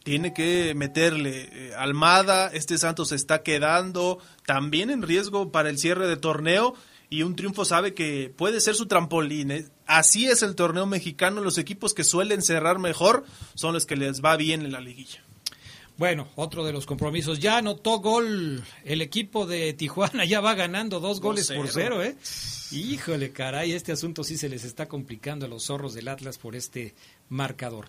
tiene que meterle. Eh, Almada, este Santos está quedando también en riesgo para el cierre de torneo y un triunfo sabe que puede ser su trampolín. ¿eh? Así es el torneo mexicano, los equipos que suelen cerrar mejor son los que les va bien en la liguilla. Bueno, otro de los compromisos. Ya anotó gol el equipo de Tijuana, ya va ganando dos goles por cero, ¿eh? Híjole, caray, este asunto sí se les está complicando a los zorros del Atlas por este marcador.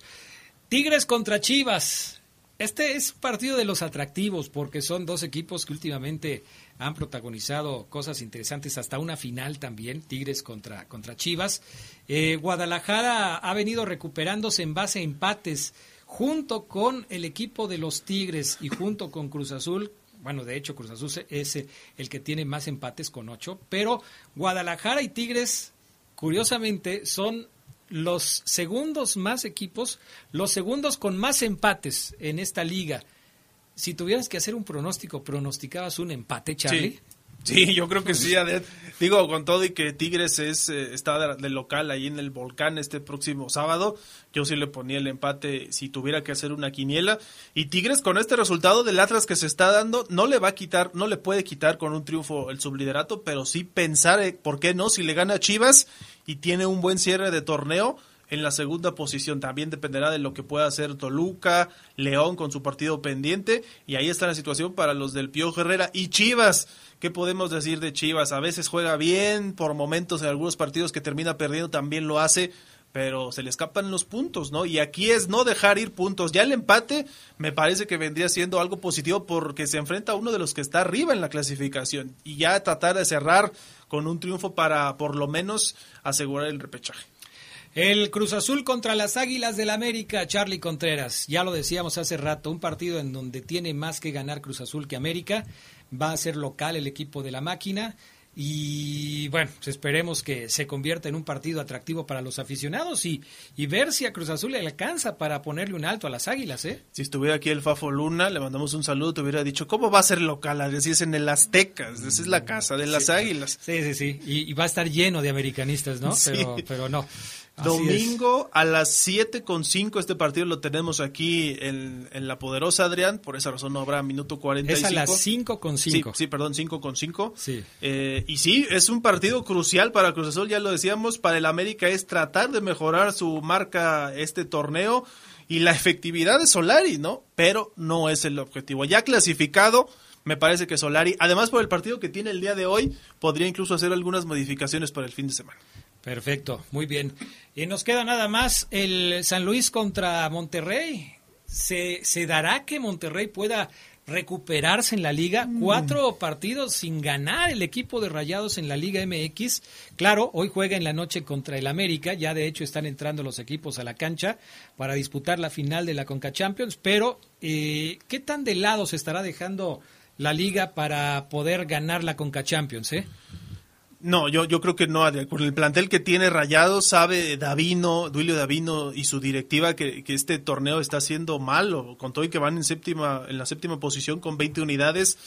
Tigres contra Chivas. Este es partido de los atractivos porque son dos equipos que últimamente han protagonizado cosas interesantes, hasta una final también, Tigres contra, contra Chivas. Eh, Guadalajara ha venido recuperándose en base a empates junto con el equipo de los Tigres y junto con Cruz Azul. Bueno, de hecho, Cruz Azul es el que tiene más empates con ocho, pero Guadalajara y Tigres, curiosamente, son los segundos más equipos, los segundos con más empates en esta liga. Si tuvieras que hacer un pronóstico, ¿pronosticabas un empate, Charlie? Sí. Yo creo que sí. Digo, con todo y que Tigres es eh, está de, local ahí en el volcán este próximo sábado, yo sí le ponía el empate si tuviera que hacer una quiniela. Y Tigres con este resultado del Atlas que se está dando, no le va a quitar, no le puede quitar con un triunfo el subliderato, pero sí pensar, eh, ¿por qué no? Si le gana a Chivas y tiene un buen cierre de torneo en la segunda posición. También dependerá de lo que pueda hacer Toluca, León con su partido pendiente. Y ahí está la situación para los del Pío Herrera y Chivas. ¿Qué podemos decir de Chivas? A veces juega bien, por momentos en algunos partidos que termina perdiendo también lo hace, pero se le escapan los puntos, ¿no? Y aquí es no dejar ir puntos. Ya el empate me parece que vendría siendo algo positivo porque se enfrenta a uno de los que está arriba en la clasificación y ya tratar de cerrar con un triunfo para por lo menos asegurar el repechaje. El Cruz Azul contra las Águilas del América, Charlie Contreras. Ya lo decíamos hace rato, un partido en donde tiene más que ganar Cruz Azul que América. Va a ser local el equipo de la máquina. Y bueno, pues esperemos que se convierta en un partido atractivo para los aficionados y, y ver si a Cruz Azul le alcanza para ponerle un alto a las águilas, ¿eh? Si estuviera aquí el Fafo Luna, le mandamos un saludo, te hubiera dicho, ¿cómo va a ser local? Así es en el Aztecas, esa es la casa de las águilas. Sí, sí, sí, y, va a estar lleno de americanistas, ¿no? *laughs* Pero, pero no. Domingo a las 7 con 5 este partido lo tenemos aquí en, La Poderosa, Adrián. Por esa razón no habrá minuto 45. Es a las 5 con 5. Sí, perdón, 5 con 5. Sí. Eh, y sí, es un partido crucial para Cruz Azul, ya lo decíamos. Para el América es tratar de mejorar su marca este torneo y la efectividad de Solari, ¿no? Pero no es el objetivo. Ya clasificado, me parece que Solari, además por el partido que tiene el día de hoy, podría incluso hacer algunas modificaciones para el fin de semana. Perfecto, muy bien. Y nos queda nada más el San Luis contra Monterrey. ¿Se, se dará que Monterrey pueda recuperarse en la liga? Mm. Cuatro partidos sin ganar el equipo de Rayados en la Liga MX. Claro, hoy juega en la noche contra el América. Ya de hecho están entrando los equipos a la cancha para disputar la final de la Conca Champions. Pero, eh, ¿qué tan de lado se estará dejando la liga para poder ganar la Conca Champions? Eh? No, yo, yo creo que no. Con el plantel que tiene Rayado, sabe Davino, Duilio Davino y su directiva que, que este torneo está siendo malo. Con todo y que van en, séptima, en la séptima posición con 20 unidades,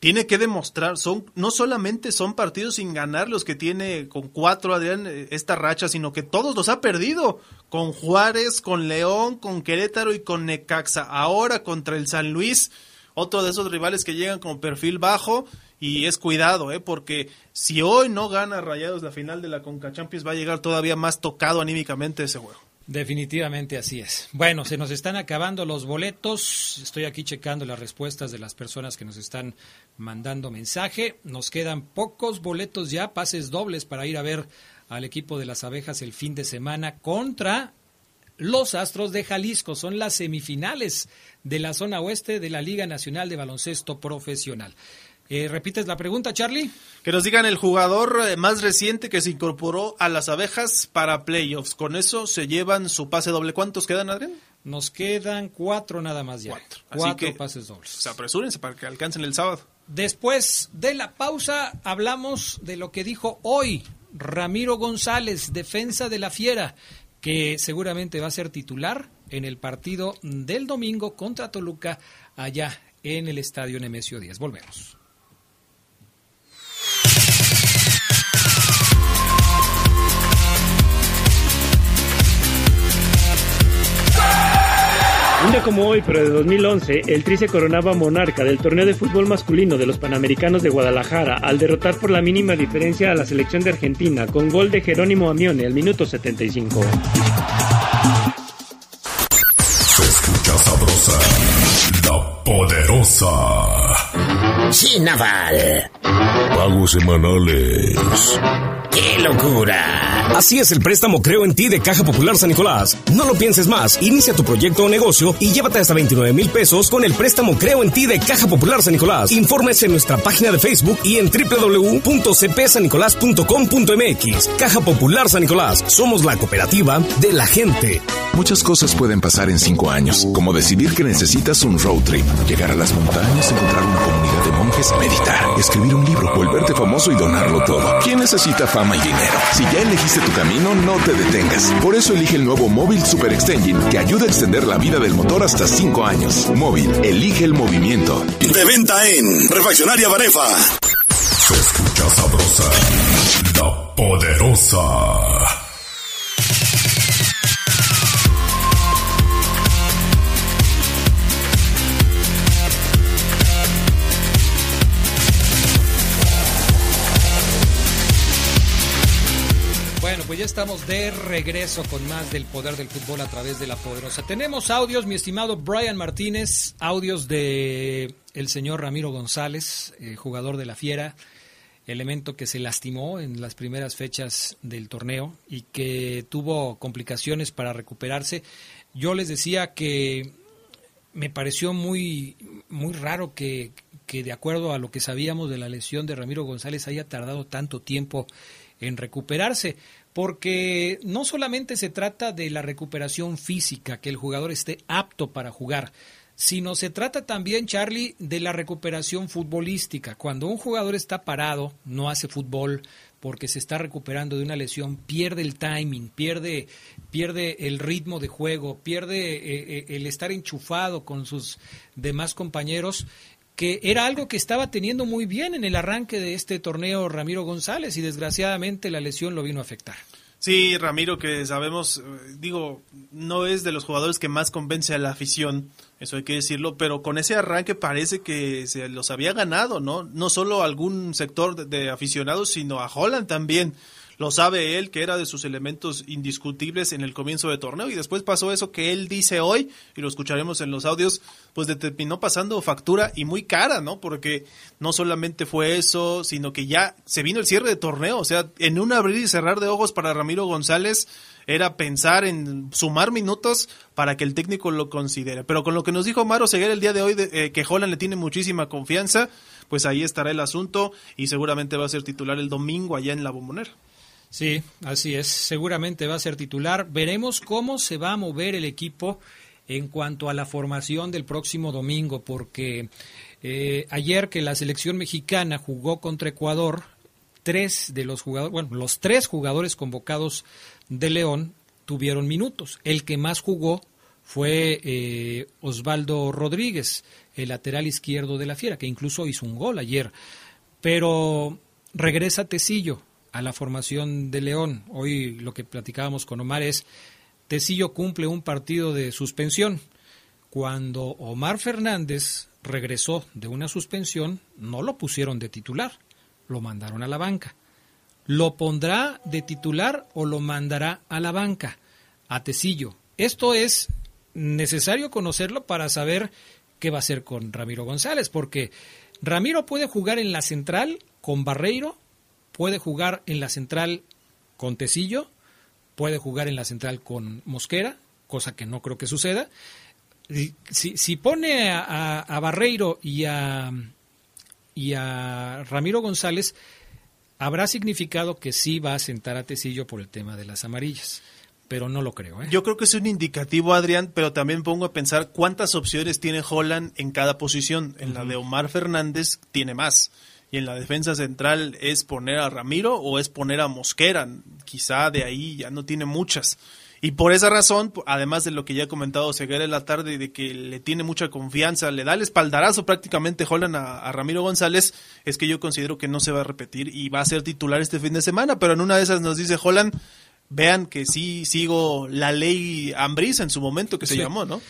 tiene que demostrar. Son, no solamente son partidos sin ganar los que tiene con cuatro, Adrián, eh, esta racha, sino que todos los ha perdido. Con Juárez, con León, con Querétaro y con Necaxa. Ahora contra el San Luis, otro de esos rivales que llegan con perfil bajo y es cuidado, ¿eh? porque si hoy no gana Rayados la final de la Conca Champions va a llegar todavía más tocado anímicamente ese juego. Definitivamente así es. Bueno, se nos están acabando los boletos. Estoy aquí checando las respuestas de las personas que nos están mandando mensaje. Nos quedan pocos boletos ya, pases dobles para ir a ver al equipo de las abejas el fin de semana contra los Astros de Jalisco. Son las semifinales de la zona oeste de la Liga Nacional de Baloncesto Profesional. Eh, ¿Repites la pregunta, Charlie? Que nos digan el jugador eh, más reciente que se incorporó a las abejas para playoffs. Con eso se llevan su pase doble. ¿Cuántos quedan, Adrián? Nos quedan cuatro nada más ya. Cuatro, cuatro pases dobles. Se apresúrense para que alcancen el sábado. Después de la pausa hablamos de lo que dijo hoy Ramiro González, defensa de la Fiera, que seguramente va a ser titular en el partido del domingo contra Toluca allá en el estadio Nemesio 10. Volvemos. Un día como hoy, pero de 2011, el Tri se coronaba monarca del torneo de fútbol masculino de los Panamericanos de Guadalajara al derrotar por la mínima diferencia a la selección de Argentina con gol de Jerónimo Amione al minuto 75. Se escucha sabrosa, la poderosa. Sí, Naval. Pagos semanales. ¡Qué locura! Así es el préstamo Creo en ti de Caja Popular San Nicolás. No lo pienses más. Inicia tu proyecto o negocio y llévate hasta 29 mil pesos con el préstamo Creo en ti de Caja Popular San Nicolás. Informes en nuestra página de Facebook y en www.cpsanicolás.com.mx. Caja Popular San Nicolás. Somos la cooperativa de la gente. Muchas cosas pueden pasar en cinco años, como decidir que necesitas un road trip, llegar a las montañas, encontrar una comunidad de monjes, meditar, escribir un libro, volverte famoso y donarlo todo. ¿Quién necesita fama y dinero? Si ya elegiste tu camino, no te detengas. Por eso elige el nuevo Móvil Super Extension que ayuda a extender la vida del motor hasta cinco años. Móvil, elige el movimiento. De venta en Refaccionaria Barefa. Se escucha sabrosa, la poderosa. Pues ya estamos de regreso con más del poder del fútbol a través de la poderosa. Tenemos audios, mi estimado Brian Martínez, audios de el señor Ramiro González, eh, jugador de la Fiera, elemento que se lastimó en las primeras fechas del torneo y que tuvo complicaciones para recuperarse. Yo les decía que me pareció muy, muy raro que, que de acuerdo a lo que sabíamos de la lesión de Ramiro González haya tardado tanto tiempo en recuperarse, porque no solamente se trata de la recuperación física, que el jugador esté apto para jugar, sino se trata también, Charlie, de la recuperación futbolística. Cuando un jugador está parado, no hace fútbol porque se está recuperando de una lesión, pierde el timing, pierde, pierde el ritmo de juego, pierde eh, eh, el estar enchufado con sus demás compañeros que era algo que estaba teniendo muy bien en el arranque de este torneo Ramiro González y desgraciadamente la lesión lo vino a afectar. Sí, Ramiro, que sabemos, digo, no es de los jugadores que más convence a la afición, eso hay que decirlo, pero con ese arranque parece que se los había ganado, ¿no? No solo algún sector de, de aficionados, sino a Holland también. Lo sabe él, que era de sus elementos indiscutibles en el comienzo de torneo. Y después pasó eso que él dice hoy, y lo escucharemos en los audios, pues terminó pasando factura y muy cara, ¿no? Porque no solamente fue eso, sino que ya se vino el cierre de torneo. O sea, en un abrir y cerrar de ojos para Ramiro González era pensar en sumar minutos para que el técnico lo considere. Pero con lo que nos dijo Maro Seguer el día de hoy, de, eh, que Holland le tiene muchísima confianza, pues ahí estará el asunto y seguramente va a ser titular el domingo allá en la Bombonera. Sí, así es. Seguramente va a ser titular. Veremos cómo se va a mover el equipo en cuanto a la formación del próximo domingo, porque eh, ayer que la selección mexicana jugó contra Ecuador, tres de los jugadores, bueno, los tres jugadores convocados de León tuvieron minutos. El que más jugó fue eh, Osvaldo Rodríguez, el lateral izquierdo de la Fiera, que incluso hizo un gol ayer. Pero regresa Tecillo, a la formación de León. Hoy lo que platicábamos con Omar es, Tecillo cumple un partido de suspensión. Cuando Omar Fernández regresó de una suspensión, no lo pusieron de titular, lo mandaron a la banca. ¿Lo pondrá de titular o lo mandará a la banca? a Tecillo. Esto es necesario conocerlo para saber qué va a hacer con Ramiro González, porque Ramiro puede jugar en la central con Barreiro, puede jugar en la central con Tecillo, puede jugar en la central con Mosquera, cosa que no creo que suceda. Si, si pone a, a, Barreiro y a, y a Ramiro González, habrá significado que sí va a sentar a Tecillo por el tema de las amarillas pero no lo creo. ¿eh? Yo creo que es un indicativo, Adrián, pero también pongo a pensar cuántas opciones tiene Holland en cada posición. En la de Omar Fernández tiene más. Y en la defensa central es poner a Ramiro o es poner a Mosquera. Quizá de ahí ya no tiene muchas. Y por esa razón, además de lo que ya ha comentado Seguera en la tarde, de que le tiene mucha confianza, le da el espaldarazo prácticamente Holland a, Ramiro González, es que yo considero que no se va a repetir y va a ser titular este fin de semana, pero en una de esas nos dice Holland, vean que sí sigo la ley Ambrisa en su momento que se llamó, ¿no?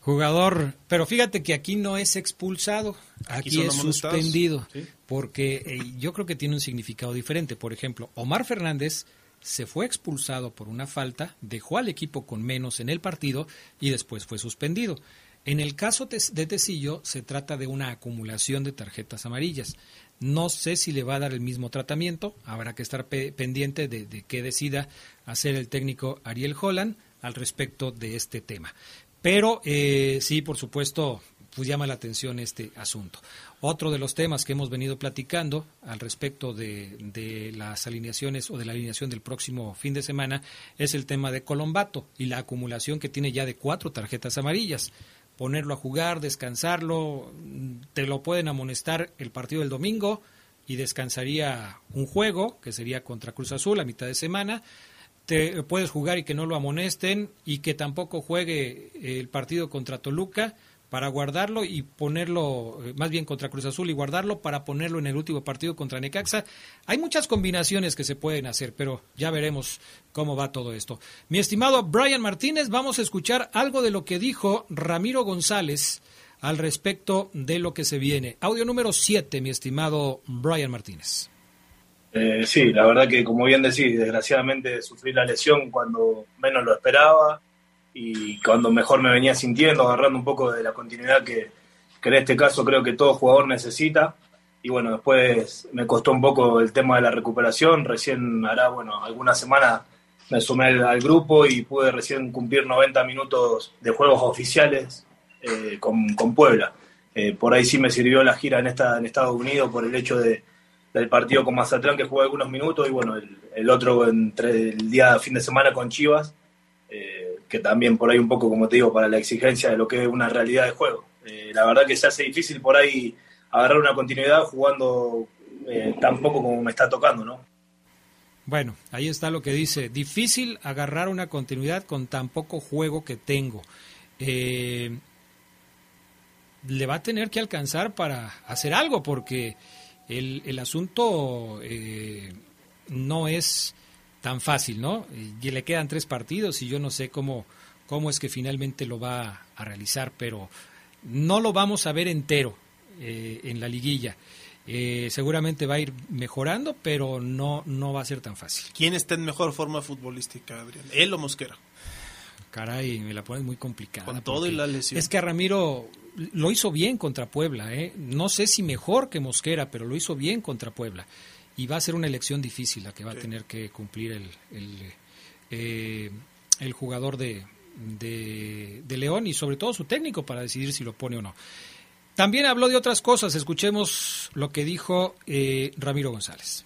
Jugador, pero fíjate que aquí no es expulsado, aquí, es suspendido, porque eh, yo creo que tiene un significado diferente. Por ejemplo, Omar Fernández se fue expulsado por una falta, dejó al equipo con menos en el partido y después fue suspendido. En el caso de Tecillo se trata de una acumulación de tarjetas amarillas. No sé si le va a dar el mismo tratamiento, habrá que estar pendiente de, qué decida hacer el técnico Ariel Holland al respecto de este tema. Pero eh, sí, por supuesto, pues llama la atención este asunto. Otro de los temas que hemos venido platicando al respecto de, de, las alineaciones o de la alineación del próximo fin de semana es el tema de Colombato y la acumulación que tiene ya de cuatro tarjetas amarillas ponerlo a jugar, descansarlo, te lo pueden amonestar el partido del domingo y descansaría un juego, que sería contra Cruz Azul a mitad de semana. Te puedes jugar y que no lo amonesten y que tampoco juegue el partido contra Toluca para guardarlo y ponerlo, eh, más bien contra Cruz Azul y guardarlo para ponerlo en el último partido contra Necaxa. Hay muchas combinaciones que se pueden hacer, pero ya veremos cómo va todo esto. Mi estimado Brian Martínez, vamos a escuchar algo de lo que dijo Ramiro González al respecto de lo que se viene. Audio número 7, mi estimado Brian Martínez. Eh, sí, la verdad que como bien decís, desgraciadamente sufrí la lesión cuando menos lo esperaba y cuando mejor me venía sintiendo, agarrando un poco de la continuidad que, en este caso creo que todo jugador necesita. Y bueno, después me costó un poco el tema de la recuperación. Recién hará, bueno, algunas semanas me sumé al, grupo y pude recién cumplir 90 minutos de juegos oficiales eh, con, con, Puebla. Eh, por ahí sí me sirvió la gira en, esta, Estados Unidos por el hecho de, del partido con Mazatlán que jugué algunos minutos y bueno, el, el otro entre el día fin de semana con Chivas. Eh, que también por ahí un poco, como te digo, para la exigencia de lo que es una realidad de juego. Eh, la verdad que se hace difícil por ahí agarrar una continuidad jugando eh, tan poco como me está tocando, ¿no? Bueno, ahí está lo que dice. Difícil agarrar una continuidad con tan poco juego que tengo. Eh, le va a tener que alcanzar para hacer algo porque el, el asunto no es tan fácil, ¿no? Y le quedan tres partidos y yo no sé cómo, cómo es que finalmente lo va a realizar, pero no lo vamos a ver entero eh, en la liguilla. Eh, seguramente va a ir mejorando, pero no, no va a ser tan fácil. ¿Quién está en mejor forma futbolística, Adrián? ¿Él o Mosquera? Caray, me la pones muy complicada. Con todo y la lesión. Es que Ramiro lo hizo bien contra Puebla, ¿eh? No sé si mejor que Mosquera, pero lo hizo bien contra Puebla y va a ser una elección difícil la que va a tener que cumplir el, el, eh, el jugador de, de, León y sobre todo su técnico para decidir si lo pone o no. También habló de otras cosas, escuchemos lo que dijo eh, Ramiro González.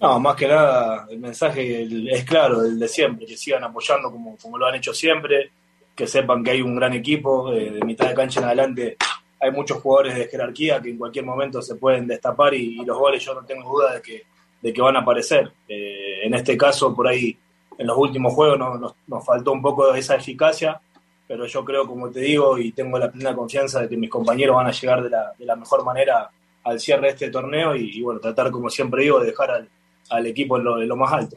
No, más que nada el mensaje es claro, el de siempre, que sigan apoyando como, como lo han hecho siempre, que sepan que hay un gran equipo, eh, de mitad de cancha en adelante hay muchos jugadores de jerarquía que en cualquier momento se pueden destapar y, los goles yo no tengo duda de que, de que van a aparecer. Eh, en este caso, por ahí, en los últimos juegos nos, nos, faltó un poco de esa eficacia, pero yo creo, como te digo, y tengo la plena confianza de que mis compañeros van a llegar de la, de la mejor manera al cierre de este torneo y, bueno, tratar, como siempre digo, de dejar al, al equipo en lo, en lo más alto.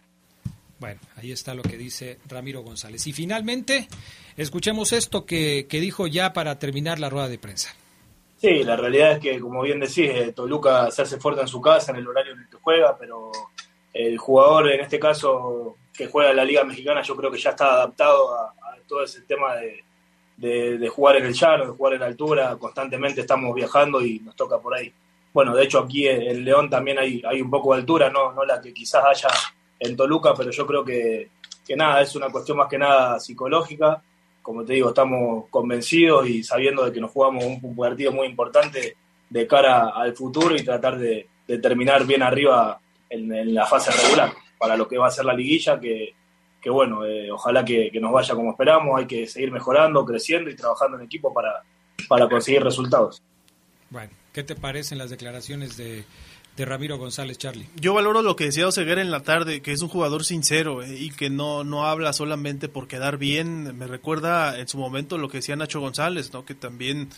Bueno, ahí está lo que dice Ramiro González. Y finalmente, escuchemos esto que, que dijo ya para terminar la rueda de prensa. Sí, la realidad es que, como bien decís, eh, Toluca se hace fuerte en su casa, en el horario en el que juega, pero el jugador, en este caso, que juega la Liga Mexicana, yo creo que ya está adaptado a, a todo ese tema de, de, de, jugar en el llano, de jugar en altura, constantemente estamos viajando y nos toca por ahí. Bueno, de hecho aquí en León también hay, hay un poco de altura, no, no la que quizás haya en Toluca, pero yo creo que, que nada, es una cuestión más que nada psicológica. Como te digo, estamos convencidos y sabiendo de que nos jugamos un, partido muy importante de cara al futuro y tratar de, terminar bien arriba en, la fase regular para lo que va a ser la liguilla, que, que bueno, eh, ojalá que, que, nos vaya como esperamos, hay que seguir mejorando, creciendo y trabajando en equipo para, para conseguir resultados. Bueno, ¿qué te parecen las declaraciones de, de Ramiro González, Charlie? Yo valoro lo que decía Oseguera en la tarde, que es un jugador sincero eh, y que no, no habla solamente por quedar bien. Me recuerda en su momento lo que decía Nacho González, ¿no? que también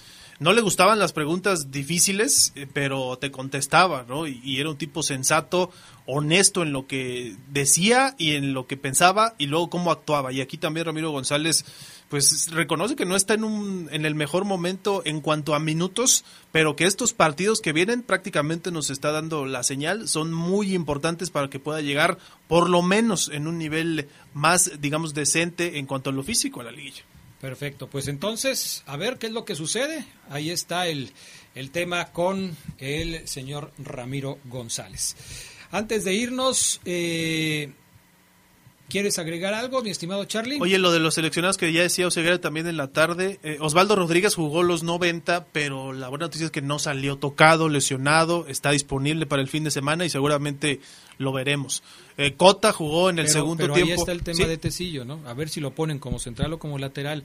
no le gustaban las preguntas difíciles, eh, pero te contestaba, ¿no? Y, era un tipo sensato, honesto en lo que decía y en lo que pensaba y luego cómo actuaba. Y aquí también Ramiro González pues reconoce que no está en un en el mejor momento en cuanto a minutos, pero que estos partidos que vienen prácticamente nos está dando la señal, son muy importantes para que pueda llegar por lo menos en un nivel más digamos decente en cuanto a lo físico a la liguilla. Perfecto, pues entonces, a ver qué es lo que sucede. Ahí está el, el tema con el señor Ramiro González. Antes de irnos, eh, ¿Quieres agregar algo, mi estimado Charlie? Oye, lo de los seleccionados que ya decía Oseguera también en la tarde. Eh, Osvaldo Rodríguez jugó los 90, pero la buena noticia es que no salió tocado, lesionado, está disponible para el fin de semana y seguramente lo veremos. Eh, Cota jugó en el pero, segundo pero tiempo. Ahí está el tema ¿Sí? de Tecillo, ¿no? A ver si lo ponen como central o como lateral.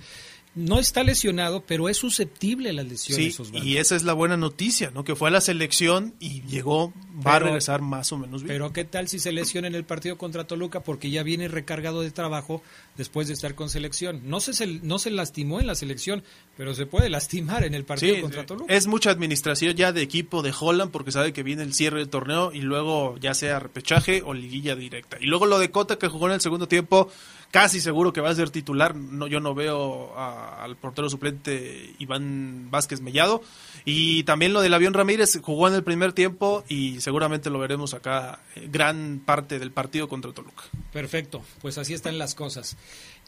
No está lesionado, pero es susceptible a las lesiones. Sí, Osvaldo. y esa es la buena noticia, ¿no? Que fue a la selección y llegó, va a regresar más o menos bien. Pero qué tal si se lesiona en el partido contra Toluca porque ya viene recargado de trabajo después de estar con selección. No se, se- no se lastimó en la selección, pero se puede lastimar en el partido Sí, contra Toluca. es mucha administración ya de equipo de Holland porque sabe que viene el cierre del torneo y luego ya sea repechaje o liguilla directa. Y luego lo de Cota que jugó en el segundo tiempo, casi seguro que va a ser titular. No, yo no veo a- al portero suplente Iván Vázquez Mellado. Y también lo del avión Ramírez jugó en el primer tiempo y seguramente lo veremos acá eh, gran parte del partido contra Toluca. Perfecto, pues así están las cosas.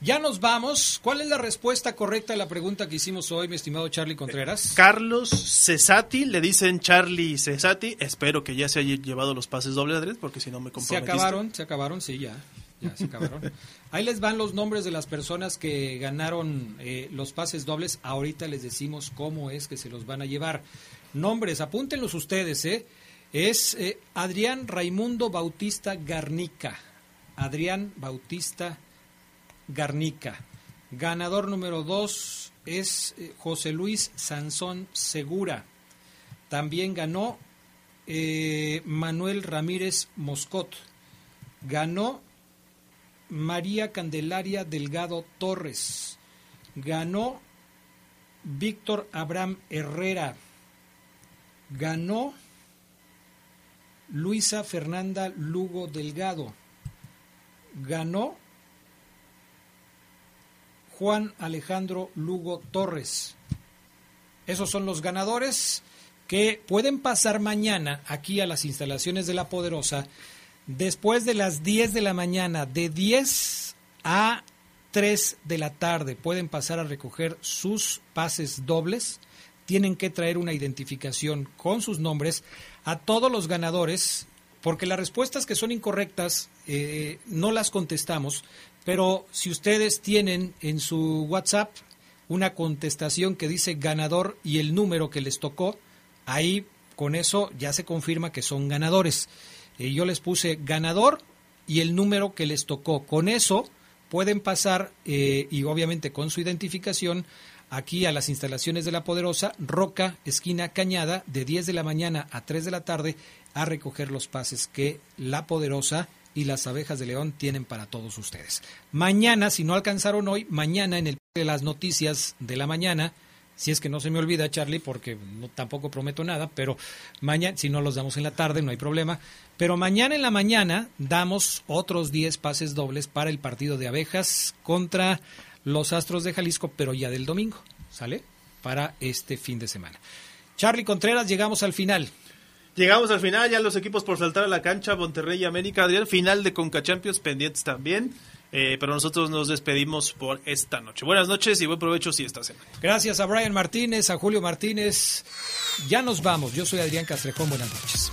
Ya nos vamos. ¿Cuál es la respuesta correcta a la pregunta que hicimos hoy, mi estimado Charlie Contreras? Carlos Cesati, le dicen Charlie Cesati. Espero que ya se haya llevado los pases doble Andrés, porque si no me Se comprometiste. acabaron, se acabaron, sí, ya. Ya se acabaron. *laughs* Ahí les van los nombres de las personas que ganaron eh, los pases dobles. Ahorita les decimos cómo es que se los van a llevar. Nombres, apúntenlos ustedes, ¿eh? Es eh, Adrián Raimundo Bautista Garnica. Adrián Bautista Garnica. Ganador número dos es José Luis Sansón Segura. También ganó Manuel Ramírez Moscot. Ganó María Candelaria Delgado Torres. Ganó Víctor Abraham Herrera. Ganó Luisa Fernanda Lugo Delgado. Ganó Juan Alejandro Lugo Torres. Esos son los ganadores que pueden pasar mañana aquí a las instalaciones de La Poderosa después de las 10 de la mañana, de 10 a 3 de la tarde. Pueden pasar a recoger sus pases dobles. Tienen que traer una identificación con sus nombres a todos los ganadores, porque las respuestas que son incorrectas eh, no las contestamos, pero si ustedes tienen en su WhatsApp una contestación que dice ganador y el número que les tocó, ahí con eso ya se confirma que son ganadores. Yo les puse ganador y el número que les tocó. Con eso pueden pasar, eh, y obviamente con su identificación, aquí a las instalaciones de La Poderosa, Roca, esquina Cañada, de 10 de la mañana a 3 de la tarde, a recoger los pases que La Poderosa y las abejas de León tienen para todos ustedes. Mañana, si no alcanzaron hoy, mañana en el de las noticias de la mañana, si es que no se me olvida, Charlie, porque tampoco prometo nada, pero mañana, si no los damos en la tarde, no hay problema. Pero mañana en la mañana damos otros 10 pases dobles para el partido de abejas contra los Astros de Jalisco, pero ya del domingo, ¿sale? Para este fin de semana. Charlie Contreras, llegamos al final. Llegamos al final, ya los equipos por saltar a la cancha, Monterrey y América, Adrián, final de Conca Champions pendientes también. Eh, pero nosotros nos despedimos por esta noche. Buenas noches y buen provecho si esta semana. Gracias a Brian Martínez, a Julio Martínez. Ya nos vamos. Yo soy Adrián Castrejón. Buenas noches.